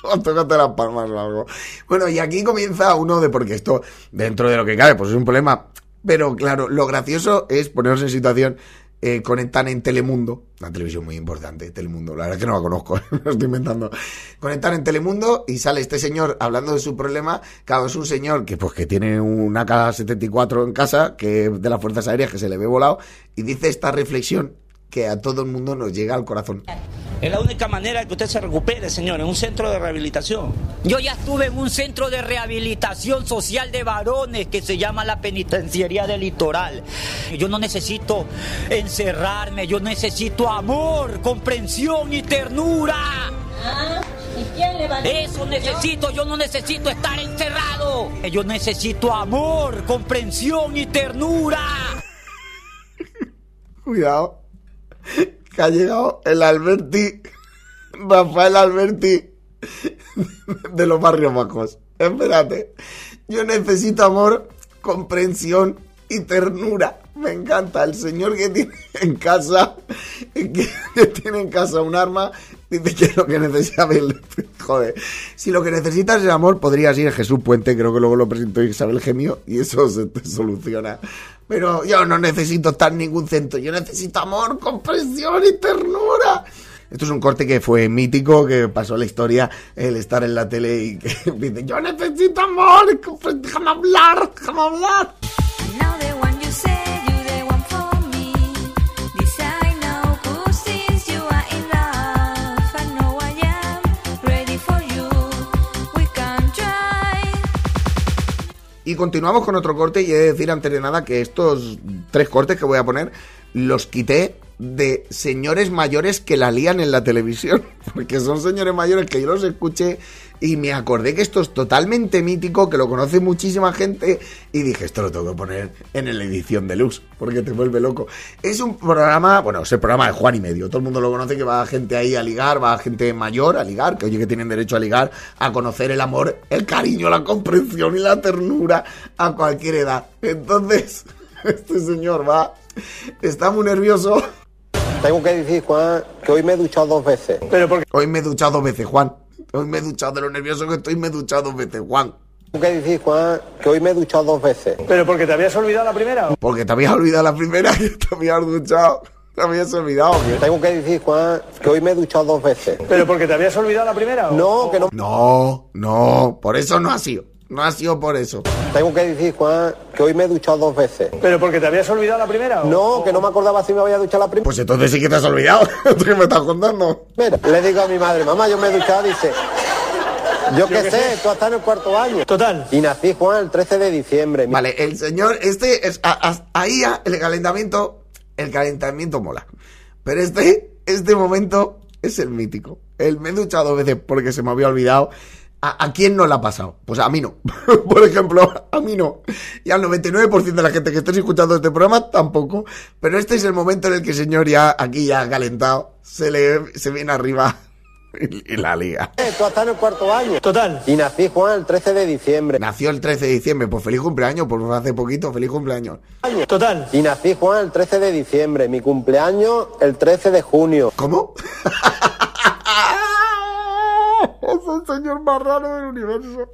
O tócate las palmas o algo. Bueno, y aquí comienza uno de, porque esto, dentro de lo que cabe, pues es un problema. Pero claro, lo gracioso es ponerse en situación, eh, conectan en Telemundo, una televisión muy importante, Telemundo, la verdad es que no la conozco, lo estoy inventando. Conectan en Telemundo y sale este señor hablando de su problema. Claro, es un señor que pues que tiene una K-74 en casa, que de las Fuerzas Aéreas, que se le ve volado, y dice esta reflexión que a todo el mundo nos llega al corazón. Es la única manera de que usted se recupere, señor, en un centro de rehabilitación. Yo ya estuve en un centro de rehabilitación social de varones que se llama la Penitenciaría del Litoral. Yo no necesito encerrarme, yo necesito amor, comprensión y ternura. Eso necesito, yo no necesito estar encerrado. Yo necesito amor, comprensión y ternura. Cuidado. Que ha llegado el Alberti. Rafael Alberti. De los barrios bajos. Espérate. Yo necesito amor, comprensión y ternura. Me encanta. El señor que tiene en casa. Que tiene en casa un arma. Dice que lo que necesita. Joder. Si lo que necesitas es amor, podrías ir Jesús Puente. Creo que luego lo presentó Isabel Gemio. Y eso se te soluciona. Pero yo no necesito estar en ningún centro. Yo necesito amor, comprensión y ternura. Esto es un corte que fue mítico, que pasó la historia, el estar en la tele y que dice, yo necesito amor, déjame hablar, déjame hablar. Y continuamos con otro corte y he de decir antes de nada que estos tres cortes que voy a poner los quité de señores mayores que la lían en la televisión. Porque son señores mayores que yo los escuché y me acordé que esto es totalmente mítico, que lo conoce muchísima gente y dije, esto lo tengo que poner en la edición de luz, porque te vuelve loco. Es un programa, bueno, es el programa de Juan y Medio, todo el mundo lo conoce, que va gente ahí a ligar, va gente mayor a ligar, que oye que tienen derecho a ligar, a conocer el amor, el cariño, la comprensión y la ternura a cualquier edad. Entonces, este señor va, está muy nervioso. Tengo que decir, Juan, que hoy me he duchado dos veces. Pero porque... Hoy me he duchado dos veces, Juan. Hoy me he duchado de lo nervioso que estoy, me he duchado dos veces, Juan. Tengo que decir, Juan, que hoy me he duchado dos veces. ¿Pero porque te habías olvidado la primera? Porque te habías olvidado la primera y te habías duchado. Te habías olvidado, ¿qué? Tengo que decir, Juan, que hoy me he duchado dos veces. ¿Pero porque te habías olvidado la primera? o- No, que no. No, no, por eso no ha sido. No ha sido por eso. Tengo que decir, Juan, que hoy me he duchado dos veces. ¿Pero porque te habías olvidado la primera? o- No, que no me acordaba si me había duchado la primera. Pues entonces sí que te has olvidado. ¿Qué me estás contando? Mira, le digo a mi madre, mamá, yo me he duchado, dice. Yo qué sé, tú estás en el cuarto año. Total. Y nací, Juan, el 13 de diciembre. Vale, el señor, este es a- a- ahí el calentamiento, el calentamiento mola. Pero este, este momento es el mítico. El me he duchado dos veces porque se me había olvidado. ¿A, a quién no le ha pasado? Pues a mí no. Por ejemplo, a mí no. Y al 99% de la gente que estéis escuchando este programa tampoco. Pero este es el momento en el que el señor ya, aquí ya calentado, se le, se viene arriba y, y la liga. Eh, Tú estás en el cuarto año. Total. Y nací, Juan, el 13 de diciembre. Nació el 13 de diciembre, pues feliz cumpleaños, pues hace poquito, feliz cumpleaños. Total. Y nací, Juan, el 13 de diciembre. Mi cumpleaños, el 13 de junio. ¿Cómo? Es el señor más raro del universo.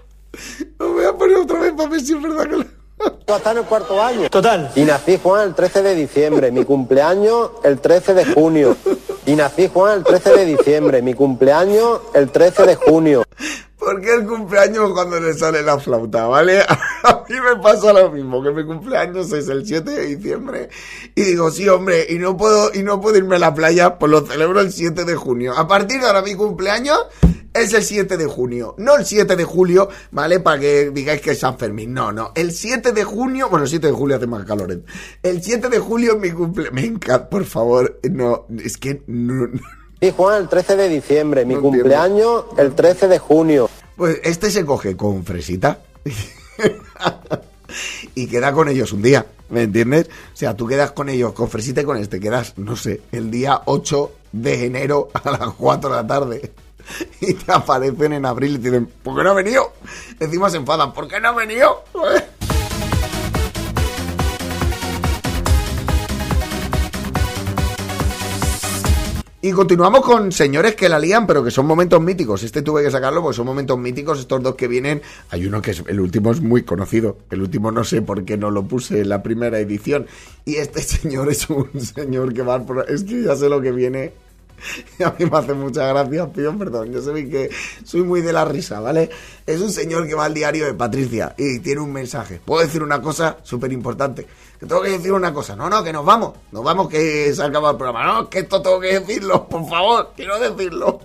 Lo voy a poner otra vez para ver si es verdad que lo... Tú estás en el cuarto año. Total. Y nací, Juan, el 13 de diciembre. Mi cumpleaños, el 13 de junio. Y nací, Juan, el 13 de diciembre. Mi cumpleaños, el 13 de junio. Porque el cumpleaños cuando le sale la flauta, ¿vale? A mí me pasa lo mismo, que mi cumpleaños es el 7 de diciembre y digo, sí, hombre, y no puedo y no puedo irme a la playa, pues lo celebro el 7 de junio. A partir de ahora mi cumpleaños es el 7 de junio, no el 7 de julio, ¿vale? Para que digáis que es San Fermín. No, no, el 7 de junio, bueno, el 7 de julio hace más calor. ¿eh? El 7 de julio es mi cumpleaños. Me encanta, por favor, no, es que no. Sí, Juan, el 13 de diciembre. Mi No entiendo. cumpleaños, el 13 de junio. Pues este se coge con fresita. y queda con ellos un día, ¿me entiendes? O sea, tú quedas con ellos con fresita y con este quedas, no sé, el día 8 de enero a las 4 de la tarde. Y te aparecen en abril y te dicen, ¿por qué no ha venido? Encima se enfadan, ¿por qué no ha venido? Y continuamos con señores que la lían, pero que son momentos míticos. Este tuve que sacarlo porque son momentos míticos. Estos dos que vienen. Hay uno que es. El último es muy conocido. El último no sé por qué no lo puse en la primera edición. Y este señor es un señor que va. pro- Es que ya sé lo que viene. Y a mí me hace muchas gracias, pido perdón. Yo sé que soy muy de la risa, ¿vale? Es un señor que va al diario de Patricia y tiene un mensaje. ¿Puedo decir una cosa súper importante? Que tengo que decir una cosa. No, no, que nos vamos. Nos vamos que se acaba el programa. No, que esto tengo que decirlo, por favor. Quiero decirlo.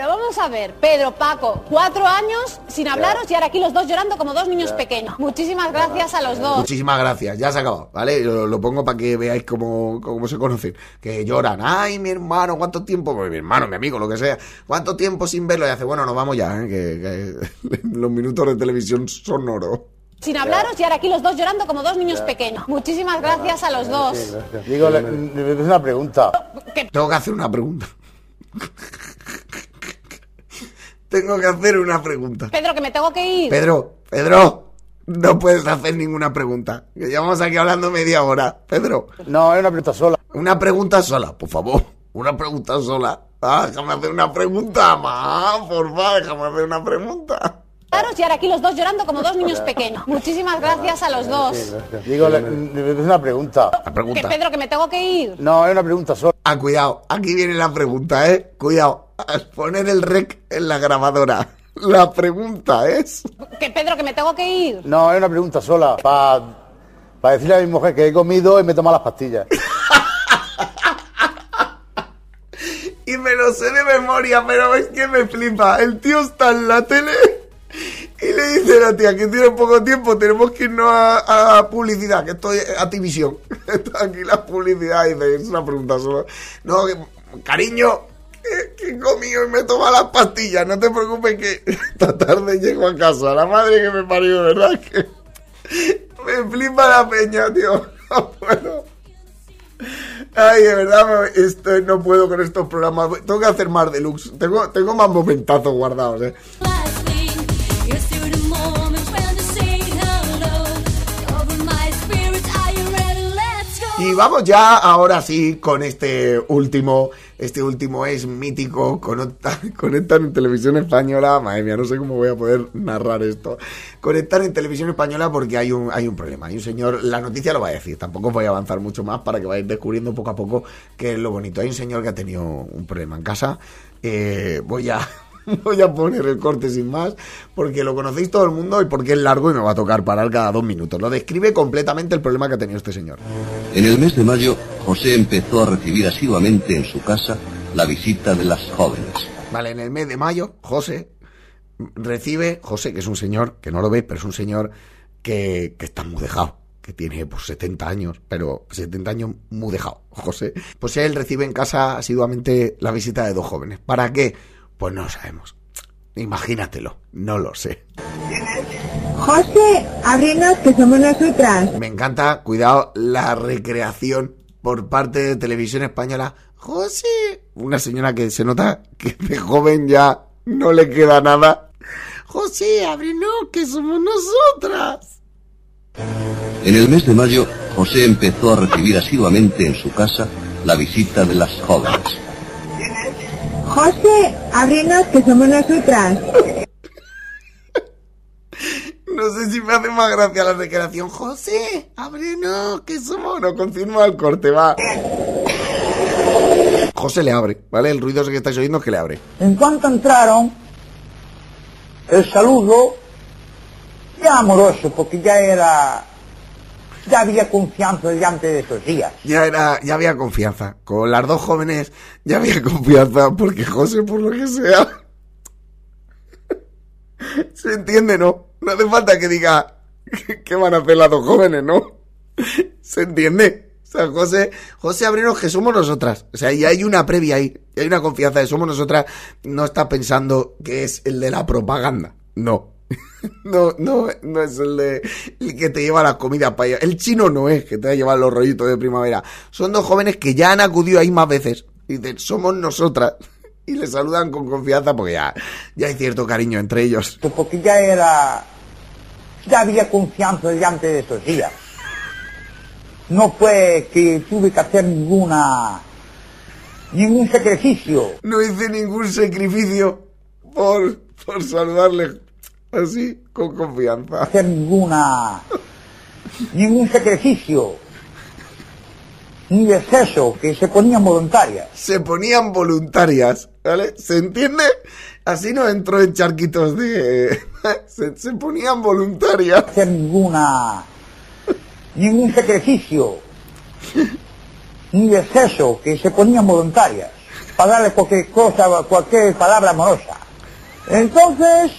Pero vamos a ver, Pedro, Paco, cuatro años sin hablaros y ahora aquí los dos llorando como dos niños pequeños. Muchísimas gracias a los dos. Muchísimas gracias, ya se ha acabado, ¿vale? Lo, lo pongo para que veáis cómo, cómo se conocen. Que lloran, ay, mi hermano, ¿cuánto tiempo? Pues mi hermano, mi amigo, lo que sea. ¿Cuánto tiempo sin verlo? Y hace, bueno, nos vamos ya, ¿eh? que, que los minutos de televisión son oro. Sin hablaros y ahora aquí los dos llorando como dos niños pequeños. Muchísimas gracias a los dos. Digo, es una pregunta. Tengo que hacer una pregunta. Tengo que hacer una pregunta. Pedro, que me tengo que ir. Pedro, Pedro, no puedes hacer ninguna pregunta. Que llevamos aquí hablando media hora. Pedro. No, es una pregunta sola. Una pregunta sola, por favor. Una pregunta sola. Ah, déjame hacer una pregunta más, por favor, déjame hacer una pregunta. Y ahora aquí los dos llorando como dos niños pequeños. Muchísimas gracias a los dos. Digo, le- le- es una pregunta. La Que pregunta. Pedro, que me tengo que ir. No, es una pregunta sola. Ah, cuidado, aquí viene la pregunta, ¿eh? Cuidado, al poner el rec en la grabadora. La pregunta es... Que Pedro, que me tengo que ir. No, es una pregunta sola. Para decirle a mi mujer que he comido y me he tomado las pastillas. Y me lo sé de memoria, pero es que me flipa. El tío está en la tele y le dice la tía que tiene poco tiempo, tenemos que irnos a, a publicidad, que estoy a Activision. Está aquí la publicidad dice, es una pregunta solo. No, cariño, que, comido y me toma las pastillas, no te preocupes que esta tarde llego a casa. La madre que me parió, ¿verdad? Que me flipa la peña, tío. No. Ay, de verdad, me- esto, no puedo con estos programas. Tengo que hacer más deluxe. Tengo, tengo más momentazos guardados, eh. Y vamos ya ahora sí con este último. Este último es mítico. Conecta- Conectan en televisión española. Madre mía, no sé cómo voy a poder narrar esto. Conectan en televisión española porque hay un, hay un problema. Hay un señor. La noticia lo va a decir. Tampoco voy a avanzar mucho más para que vayáis descubriendo poco a poco qué es lo bonito. Hay un señor que ha tenido un problema en casa. Eh, voy a. Voy a poner el corte sin más, porque lo conocéis todo el mundo y porque es largo y me va a tocar parar cada dos minutos. Lo describe completamente el problema que ha tenido este señor. En el mes de mayo, José empezó a recibir asiduamente en su casa la visita de las jóvenes. Vale, en el mes de mayo, José recibe, José, que es un señor, que no lo veis, pero es un señor que, que está muy dejado, que tiene pues 70 años, pero 70 años muy dejado, José. Pues él recibe en casa asiduamente la visita de dos jóvenes. ¿Para qué? Pues no lo sabemos. Imagínatelo, no lo sé. José, ábrenos que somos nosotras. Me encanta, cuidado, la recreación por parte de Televisión Española. José, una señora que se nota que de joven ya no le queda nada. José, ábrenos que somos nosotras. En el mes de mayo, José empezó a recibir asiduamente en su casa la visita de las jóvenes. José, ábrenos que somos nosotras. No sé si me hace más gracia la recreación. José, ábrenos que somos. No confirma el corte, va. José le abre, ¿vale? El ruido que estáis oyendo es que le abre. En cuanto entraron, el saludo, ya amoroso, porque ya era, ya había confianza delante de esos días. Ya era, ya había confianza. Con las dos jóvenes ya había confianza, porque José, por lo que sea. Se entiende, ¿no? No hace falta que diga qué van a hacer las dos jóvenes, ¿no? Se entiende. O sea, José, José Abrinos, que somos nosotras. O sea, y hay una previa ahí. Y hay una confianza de somos nosotras. No está pensando que es el de la propaganda. No. No, no, no es el de el que te lleva las comidas para allá. El chino no es que te va a llevar los rollitos de primavera. Son dos jóvenes que ya han acudido ahí más veces. Y dicen, somos nosotras. Y le saludan con confianza porque ya, ya hay cierto cariño entre ellos. Porque ya era, ya había confianza delante de esos días. No fue que tuve que hacer ninguna, ningún sacrificio. No hice ningún sacrificio por, por saludarle así, con confianza. hacer ninguna, ningún sacrificio. ni de exceso, que se ponían voluntarias. Se ponían voluntarias, ¿vale? ¿Se entiende? Así no entró en charquitos de... se, se ponían voluntarias. hacer ninguna ningún sacrificio ni de exceso que se ponían voluntarias para darle cualquier cosa cualquier palabra amorosa entonces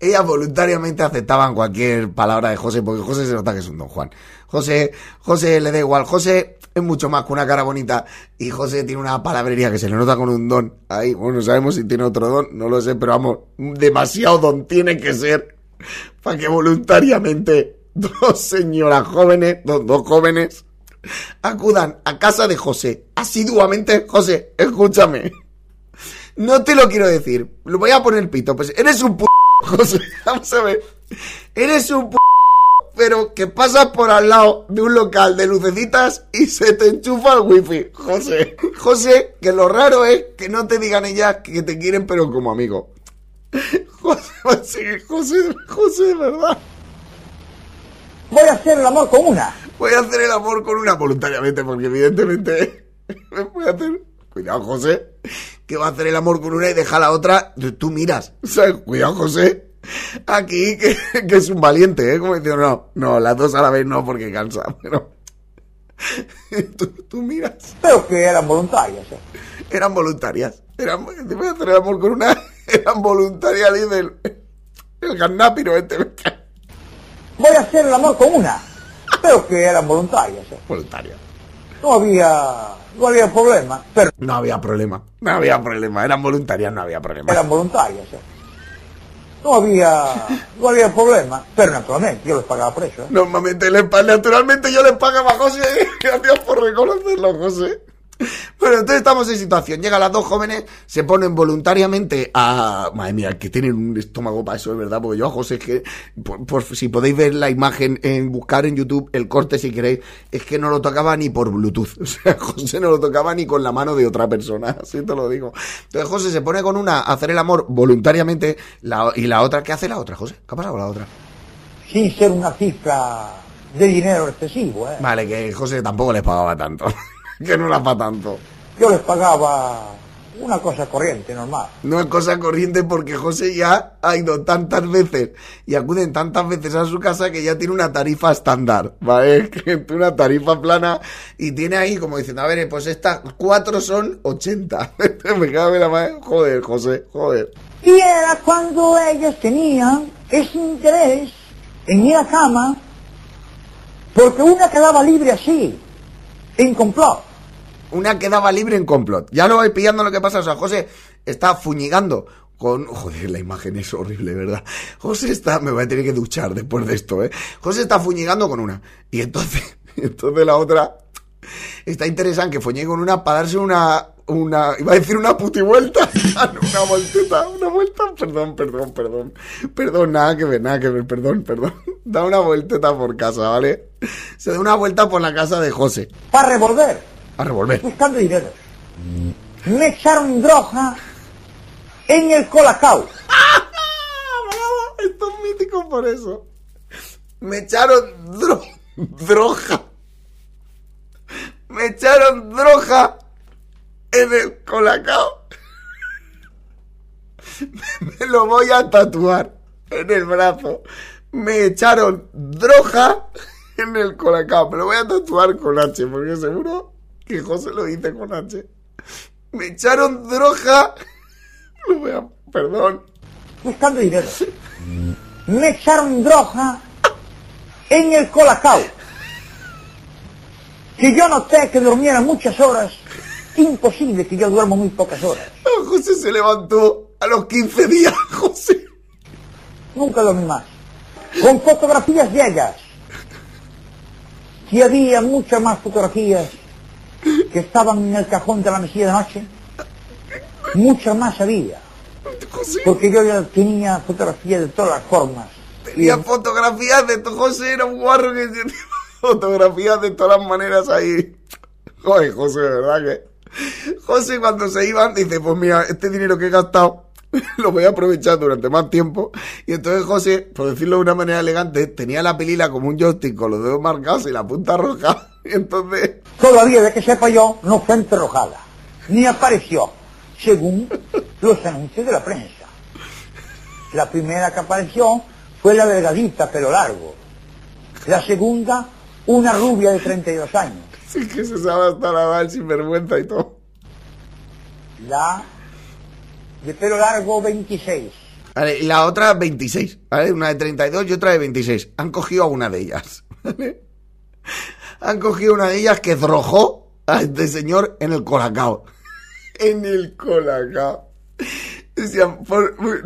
Ellas voluntariamente aceptaban cualquier palabra de José, porque José se nota que es un don Juan. José, José le da igual. José es mucho más que una cara bonita y José tiene una palabrería que se le nota con un don. Ahí, bueno, no sabemos si tiene otro don, no lo sé, pero vamos, demasiado don tiene que ser para que voluntariamente dos señoras jóvenes, dos, dos jóvenes, acudan a casa de José, asiduamente. José, escúchame. No te lo quiero decir. Lo voy a poner pito. Pues eres un p... José, vamos a ver. Eres un p... Pero que pasas por al lado de un local de lucecitas y se te enchufa el wifi. José. José, que lo raro es que no te digan ellas que te quieren pero como amigo. José, José, José, de verdad. voy a hacer el amor con una Voy a hacer el amor con una voluntariamente, porque evidentemente me voy a hacer. Cuidado, José, que va a hacer el amor con una y deja la otra. Tú miras, ¿sabes? Cuidado, José. Aquí, que, que es un valiente, ¿eh? Como diciendo, no, no, las dos a la vez no, porque cansa, pero. tú, tú miras. pero que eran voluntarias ¿eh? Eran voluntarias. Eran, te voy a hacer el amor con una. Eran voluntarias, dice el, el gannápiro este. voy a hacer el amor con una pero que eran voluntarias ¿eh? Voluntaria. No había no había problema pero No había problema. No había problema. Eran voluntarias, no había problema. eran voluntarias ¿eh? no había no había problema pero naturalmente yo les pagaba por eso ¿eh? Normalmente les naturalmente yo les pagaba a José. Gracias por reconocerlo, José. Bueno, entonces estamos en situación. Llegan las dos jóvenes, se ponen voluntariamente a. Madre mía, que tienen un estómago para eso, es verdad. Porque yo a José es que. Por, por- si podéis ver la imagen, en buscar en YouTube el corte si queréis, es que no lo tocaba ni por Bluetooth. O sea, José no lo tocaba ni con la mano de otra persona. Así te lo digo. Entonces José se pone con una a hacer el amor voluntariamente. la- y la otra, ¿qué hace la otra, José? ¿Qué ha pasado con la otra? sin ser una cifra de dinero excesivo ¿eh? Vale, que José tampoco les pagaba tanto. que no era para tanto. yo les pagaba una cosa corriente normal No es cosa corriente porque José ya ha ido tantas veces y acuden tantas veces a su casa que ya tiene una tarifa estándar, ¿vale? Una tarifa plana y tiene ahí como diciendo, a ver, pues estas cuatro son 80. Me cago en la madre. Joder, José, joder. Y era cuando ellas tenían ese interés en ir a cama, porque una quedaba libre así, en complot. Una quedaba libre en complot. Ya lo vais pillando lo que pasa. O sea, José está fuñigando con... Joder, la imagen es horrible, ¿verdad? José está... Me voy a tener que duchar después de esto, ¿eh? José está fuñigando con una. Y entonces... Entonces la otra... Está interesante que fuñigue con una para darse una... Una... Iba a decir una putivuelta. una volteta. Una vuelta. Perdón, perdón, perdón. Perdón, nada que ver, nada que ver. Perdón, perdón. Da una vuelteta por casa, ¿vale? Se da una vuelta por la casa de José. Para revolver, A revolver. buscando dinero. Me echaron droga en el colacao. Esto es mítico por eso. Me echaron dro droga. Me echaron droga en el colacao. Me lo voy a tatuar en el brazo. Me echaron droga en el colacao. Me lo voy a tatuar con H porque seguro que José lo dice con H. Me echaron droga. Lo voy a... Perdón. Buscando dinero. Me echaron droga en el colacao. Que yo noté que durmiera muchas horas. Imposible que yo duermo muy pocas horas. José se levantó a los 15 días, José. Nunca dormí más. Con fotografías de ellas. Si había muchas más fotografías que estaban en el cajón de la mesilla de noche, muchas más había. Porque yo ya tenía fotografías de todas las formas. Tenía fotografías de tu José, era un guarro que tenía fotografías de todas las maneras ahí. Joder, José, de verdad que. José, cuando se iban, dice: Pues mira, este dinero que he gastado lo voy a aprovechar durante más tiempo. Y entonces José, por decirlo de una manera elegante, tenía la pelila como un joystick con los dedos marcados y la punta roja. Entonces, Todavía de que sepa yo, no fue enterrojada, ni apareció, según los anuncios de la prensa. La primera que apareció fue la delgadita, pelo largo. La segunda, una rubia de 32 años. sí que se sabe hasta la mal sin vergüenza y todo. La de pelo largo, 26. Vale, y la otra 26, ¿vale? Una de 32 y otra de 26. Han cogido a una de ellas, ¿vale? Han cogido una de ellas que drojó a este señor en el colacao. En el colacao. Decían,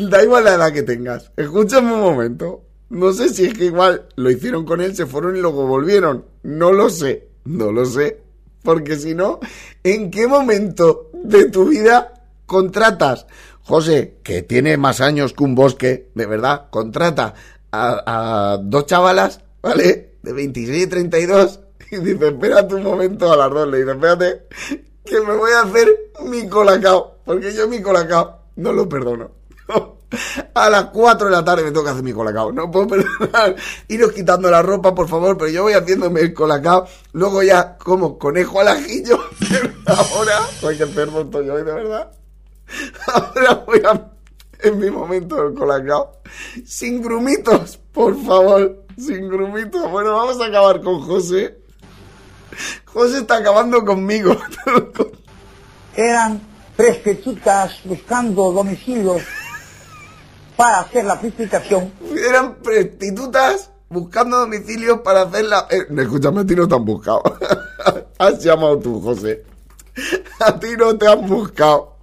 da igual la edad que tengas. Escúchame un momento. No sé si es que igual lo hicieron con él, se fueron y luego volvieron. No lo sé. No lo sé. Porque si no, ¿en qué momento de tu vida contratas? José, que tiene más años que un bosque, de verdad, contrata a, a dos chavalas, ¿vale? De 26 y 32. Y dice, espérate un momento a las dos. Le dice, espérate, que me voy a hacer mi colacao. Porque yo mi colacao no lo perdono. A las 4 de la tarde me que hacer mi colacao. No puedo perdonar. Iros quitando la ropa, por favor, pero yo voy haciéndome el colacao. Luego ya como conejo al ajillo. Ahora, oye, qué enfermo estoy hoy, de verdad. Ahora voy a... En mi momento del colacao. Sin grumitos, por favor. Sin grumitos. Bueno, vamos a acabar con José. José está acabando conmigo. Eran prostitutas buscando domicilios para hacer la precipitación. Eran prostitutas buscando domicilios para hacer la... Eh, escúchame, a ti no te han buscado. Has llamado tú, José. A ti no te han buscado.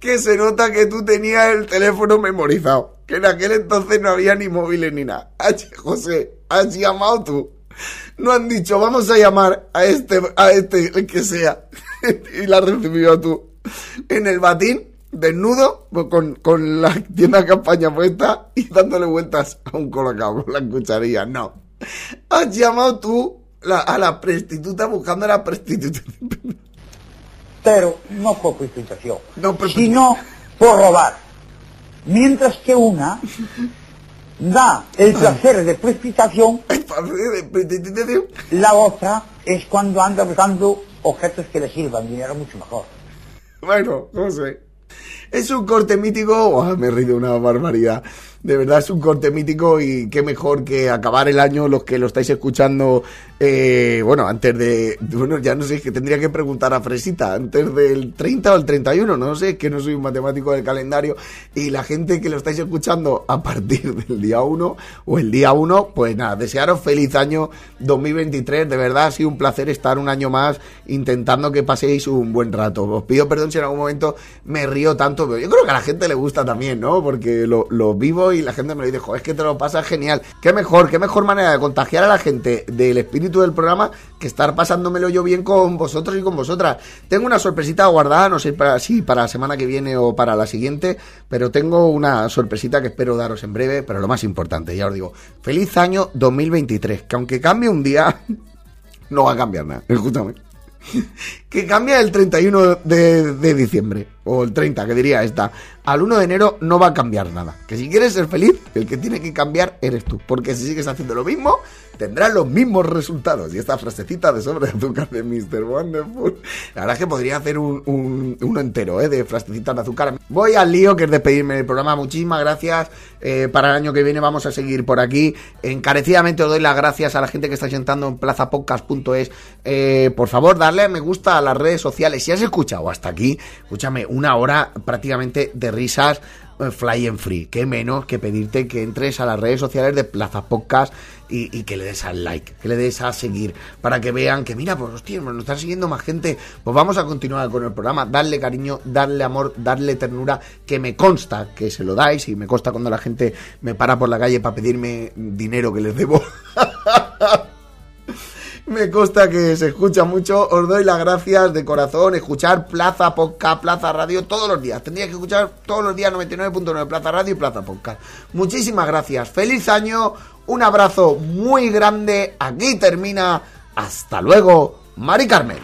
Que se nota que tú tenías el teléfono memorizado. Que en aquel entonces no había ni móviles ni nada. H, José, has llamado tú. No han dicho, vamos a llamar a este, a este, el que sea. y la has recibido tú. En el batín, desnudo, con, con la tienda de campaña puesta y dándole vueltas a un colocado con la cucharilla. No. Has llamado tú la- a la prostituta buscando a la prostituta. pero no por precipitación, No, pero- sino por robar. Mientras que una da el placer de precipitación, la otra es cuando anda buscando objetos que le sirvan, dinero mucho mejor. Bueno, no sé. Es un corte mítico. Buah, me he reído una barbaridad. De verdad es un corte mítico y qué mejor que acabar el año los que lo estáis escuchando. eh, bueno, antes de. Bueno, ya no sé, es que tendría que preguntar a Fresita. Antes del 30 o el 31, no sé, es que no soy un matemático del calendario. Y la gente que lo estáis escuchando a partir del día 1 o el día 1, pues nada, desearos feliz año 2023. De verdad ha sido un placer estar un año más intentando que paséis un buen rato. Os pido perdón si en algún momento me río tanto, yo creo que a la gente le gusta también, ¿no? Porque lo, vivo y la gente me lo dice, joder, es que te lo pasas genial. Qué mejor, qué mejor manera de contagiar a la gente del espíritu del programa que estar pasándomelo yo bien con vosotros y con vosotras. Tengo una sorpresita guardada, no sé si para la semana que viene o para la siguiente, pero tengo una sorpresita que espero daros en breve, pero lo más importante, ya os digo, feliz año 2023, que aunque cambie un día, no va a cambiar nada, escúchame. Que cambia el 31 de, de diciembre, o el 30, que diría esta, al 1 de enero no va a cambiar nada. Que si quieres ser feliz, el que tiene que cambiar eres tú. Porque si sigues haciendo lo mismo, tendrás los mismos resultados. Y esta frasecita de sobre azúcar de Mr. Wonderful, la verdad es que podría hacer un, un- uno entero, ¿eh? De frasecitas de azúcar. Voy al lío, que es despedirme del programa. Muchísimas gracias. Eh, para el año que viene vamos a seguir por aquí. Encarecidamente os doy las gracias a la gente que está sentando en plazapodcast.es. Eh, por favor, darle a me gusta a las redes sociales. Si has escuchado hasta aquí, escúchame, una hora prácticamente de risas eh, fly and free. Qué menos que pedirte que entres a las redes sociales de Plaza Podcast y, que le des al like, que le des a seguir, para que vean que, mira, pues hostia, nos están siguiendo más gente. Pues vamos a continuar con el programa, darle cariño, darle amor, darle ternura, que me consta que se lo dais y me consta cuando la gente me para por la calle para pedirme dinero que les debo. Me consta que se escucha mucho. Os doy las gracias de corazón. Escuchar Plaza Podcast, Plaza Radio todos los días. Tendría que escuchar todos los días 99.9 Plaza Radio y Plaza Podcast. Muchísimas gracias. Feliz año. Un abrazo muy grande. Aquí termina. Hasta luego. Mari Carmen.